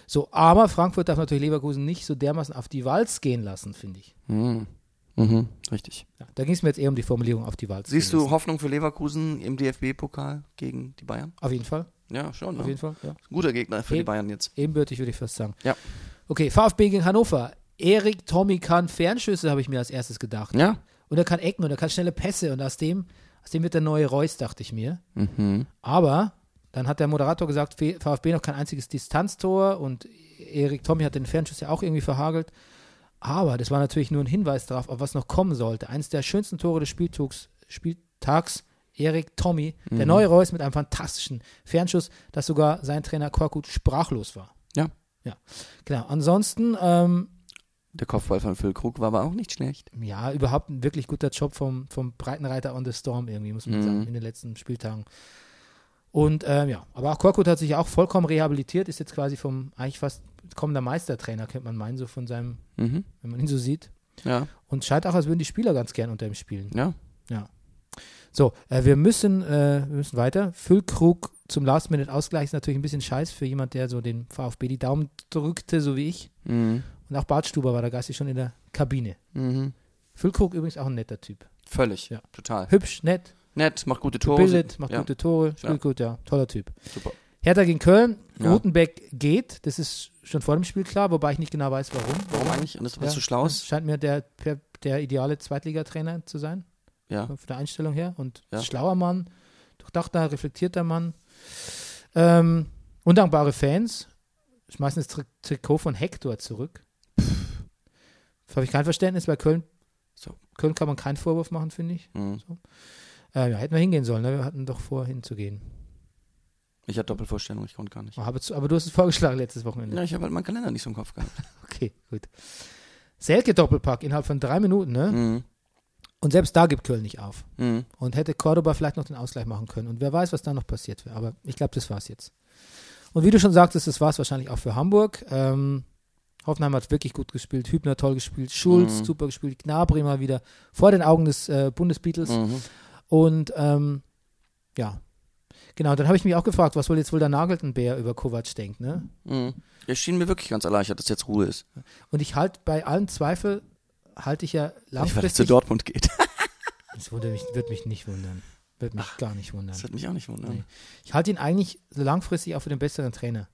So, aber Frankfurt darf natürlich Leverkusen nicht so dermaßen auf die Walz gehen lassen, finde ich. Mhm. Mhm. Richtig. Ja, da ging es mir jetzt eher um die Formulierung auf die Walz. Siehst du. Hoffnung für Leverkusen im DFB-Pokal gegen die Bayern? Auf jeden Fall, Ja, schon. auf Ne? jeden Fall, ja. Guter Gegner für die Eben. Bayern jetzt. Ebenbürtig würde ich fast sagen. Ja. Okay, VfB gegen Hannover. Erik Tommy kann Fernschüsse, habe ich mir als erstes gedacht. Ja? Und er kann Ecken und er kann schnelle Pässe und aus dem, aus dem wird der neue Reus, dachte ich mir. Mhm. Aber dann hat der Moderator gesagt, VfB noch kein einziges Distanztor und Erik Tommy hat den Fernschuss ja auch irgendwie verhagelt. Aber das war natürlich nur ein Hinweis darauf, auf was noch kommen sollte. Eines der schönsten Tore des Spieltags, Spieltags Erik Tommy, der neue Reus mit einem fantastischen Fernschuss, dass sogar sein Trainer Korkut sprachlos war. Ja. Ja, genau. Ansonsten, ähm, Der Kopfball von Phil Krug war aber auch nicht schlecht. ja, überhaupt ein wirklich guter Job vom, vom Breitenreiter on the Storm irgendwie, muss man Mhm. sagen, in den letzten Spieltagen. Und ähm, ja, aber auch Korkut hat sich auch vollkommen rehabilitiert, ist jetzt quasi vom eigentlich fast kommender Meistertrainer, könnte man meinen, so von seinem, Mhm. wenn man ihn so sieht. Ja, Und scheint auch, als würden die Spieler ganz gern unter ihm spielen. ja. So, äh, wir müssen, äh, wir müssen weiter. Füllkrug zum Last-Minute-Ausgleich ist natürlich ein bisschen scheiß für jemand, der so den VfB die Daumen drückte, so wie ich. Mhm. Und auch Bart Stuber war da geistig schon in der Kabine. Mhm. Füllkrug übrigens auch ein netter Typ. Völlig. Ja. Total. Hübsch, nett, Nett, macht gute Tore. bildet, macht ja. gute Tore, spielt Ja. gut, ja, toller Typ. Super. Hertha gegen Köln, Ja. Rutenbeck geht, das ist schon vor dem Spiel klar, wobei ich nicht genau weiß, warum. Warum eigentlich? Und das war Ja, so schlau? Scheint mir der, der, der ideale Zweitligatrainer zu sein, Ja. von der Einstellung her. Und Ja. schlauer Mann, durchdachter, reflektierter Mann. Ähm, undankbare Fans schmeißen das Tri Trikot von Hector zurück. Das habe ich kein Verständnis, bei Köln, So. Köln kann man keinen Vorwurf machen, finde ich. Mhm. Äh, ja, hätten wir hingehen sollen, ne? wir hatten doch vor, hinzugehen. Ich hatte Doppelvorstellung, ich konnte gar nicht. Aber, aber du hast es vorgeschlagen letztes Wochenende. Ja, ich habe halt meinen Kalender nicht so im Kopf gehabt. Okay, gut. Selke Doppelpack innerhalb von drei Minuten, ne? Mhm. Und selbst da gibt Köln nicht auf. Mhm. Und hätte Cordoba vielleicht noch den Ausgleich machen können. Und wer weiß, was da noch passiert wäre. Aber ich glaube, das war's jetzt. Und wie du schon sagtest, das war's wahrscheinlich auch für Hamburg. Ähm, Hoffenheim hat wirklich gut gespielt, Hübner toll gespielt, Schulz Mhm. super gespielt, Gnabry mal wieder vor den Augen des äh, Bundesbeatles. Mhm. Und ähm, ja, genau, dann habe ich mich auch gefragt, was wohl jetzt wohl der Nageltenbär über Kovac denkt. Ne? Mhm. Er schien mir wirklich ganz erleichtert, dass jetzt Ruhe ist. Und ich halte bei allen Zweifel, halte ich ja Ich, weil er zu langfristig. Dortmund geht. Das würde mich, wird mich nicht wundern. Wird mich gar nicht wundern. Das wird mich auch nicht wundern. Nee. Ich halte ihn eigentlich so langfristig auch für den besseren Trainer,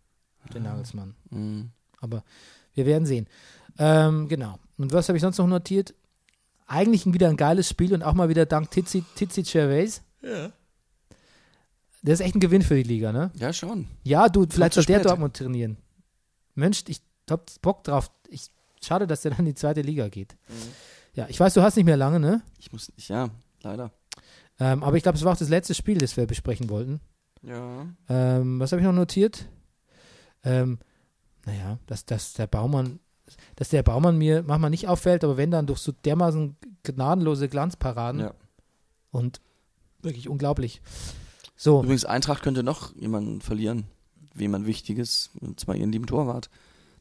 den Nagelsmann. Mhm. Aber wir werden sehen. Ähm, genau. Und was habe ich sonst noch notiert? Eigentlich wieder ein geiles Spiel und auch mal wieder dank Tizi, Tizi Gervais. Ja. Das ist echt ein Gewinn für die Liga, ne? Ja, schon. Ja, du, vielleicht soll der. Dortmund trainieren. Mensch, ich hab Bock drauf. Ich, schade, dass der dann in die zweite Liga geht. Mhm. Ja, ich weiß, du hast nicht mehr lange, ne? Ich muss nicht, ja, leider. Ähm, aber ich glaube, es war auch das letzte Spiel, das wir besprechen wollten. Ja. Ähm, was habe ich noch notiert? Ähm, naja, dass, dass der Baumann, dass der Baumann mir manchmal nicht auffällt, aber wenn dann durch so dermaßen gnadenlose Glanzparaden ja. und wirklich unglaublich. So, Übrigens, Eintracht könnte noch jemanden verlieren. Jemand Wichtiges, und zwar ihren lieben Torwart.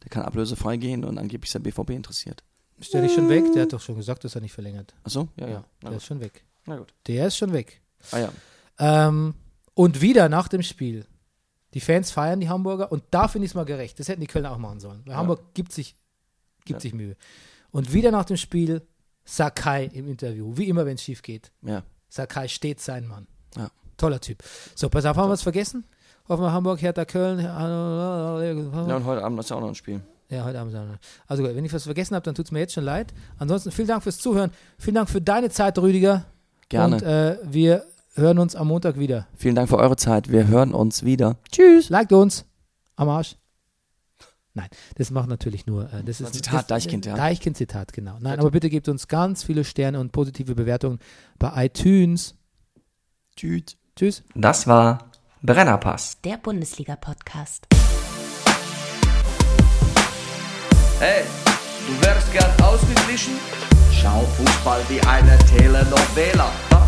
Der kann ablösefrei gehen und angeblich ist der BVB interessiert. ist der nicht schon weg? Der hat doch schon gesagt, dass er nicht verlängert. Achso? Ja, Ja, ja. Na der ist gut. schon weg. Na gut. Der ist schon weg. Ah ja. Ähm, und wieder nach dem Spiel. Die Fans feiern die Hamburger und da finde ich es mal gerecht. Das hätten die Kölner auch machen sollen. Weil Ja. Hamburg gibt sich, gibt Ja. sich Mühe. Und wieder nach dem Spiel Sakai im Interview. Wie immer, wenn es schief geht. Ja. Sakai steht sein Mann. Ja. Toller Typ. So, pass auf, haben wir was vergessen? Hoffen wir Hamburg, Hertha, Köln. Ja, und heute Abend ist ja auch noch ein Spiel. Ja, heute Abend. Also gut, wenn ich was vergessen habe, dann tut es mir jetzt schon leid. Ansonsten vielen Dank fürs Zuhören. Vielen Dank für deine Zeit, Rüdiger. Gerne. Und äh, wir hören uns am Montag wieder. Vielen Dank für eure Zeit. Wir hören uns wieder. Tschüss. Liked uns. Am Arsch. Nein, das macht natürlich nur. Äh, das ist Ein Zitat, das, Deichkind, ja. Deichkind-Zitat, genau. Nein, aber bitte gebt uns ganz viele Sterne und positive Bewertungen bei iTunes. Tschüss. Tschüss. Das war Brennerpass. Der Bundesliga-Podcast. Hey, du wärst gern ausgeglichen? Schau Fußball wie eine Telenovela. Das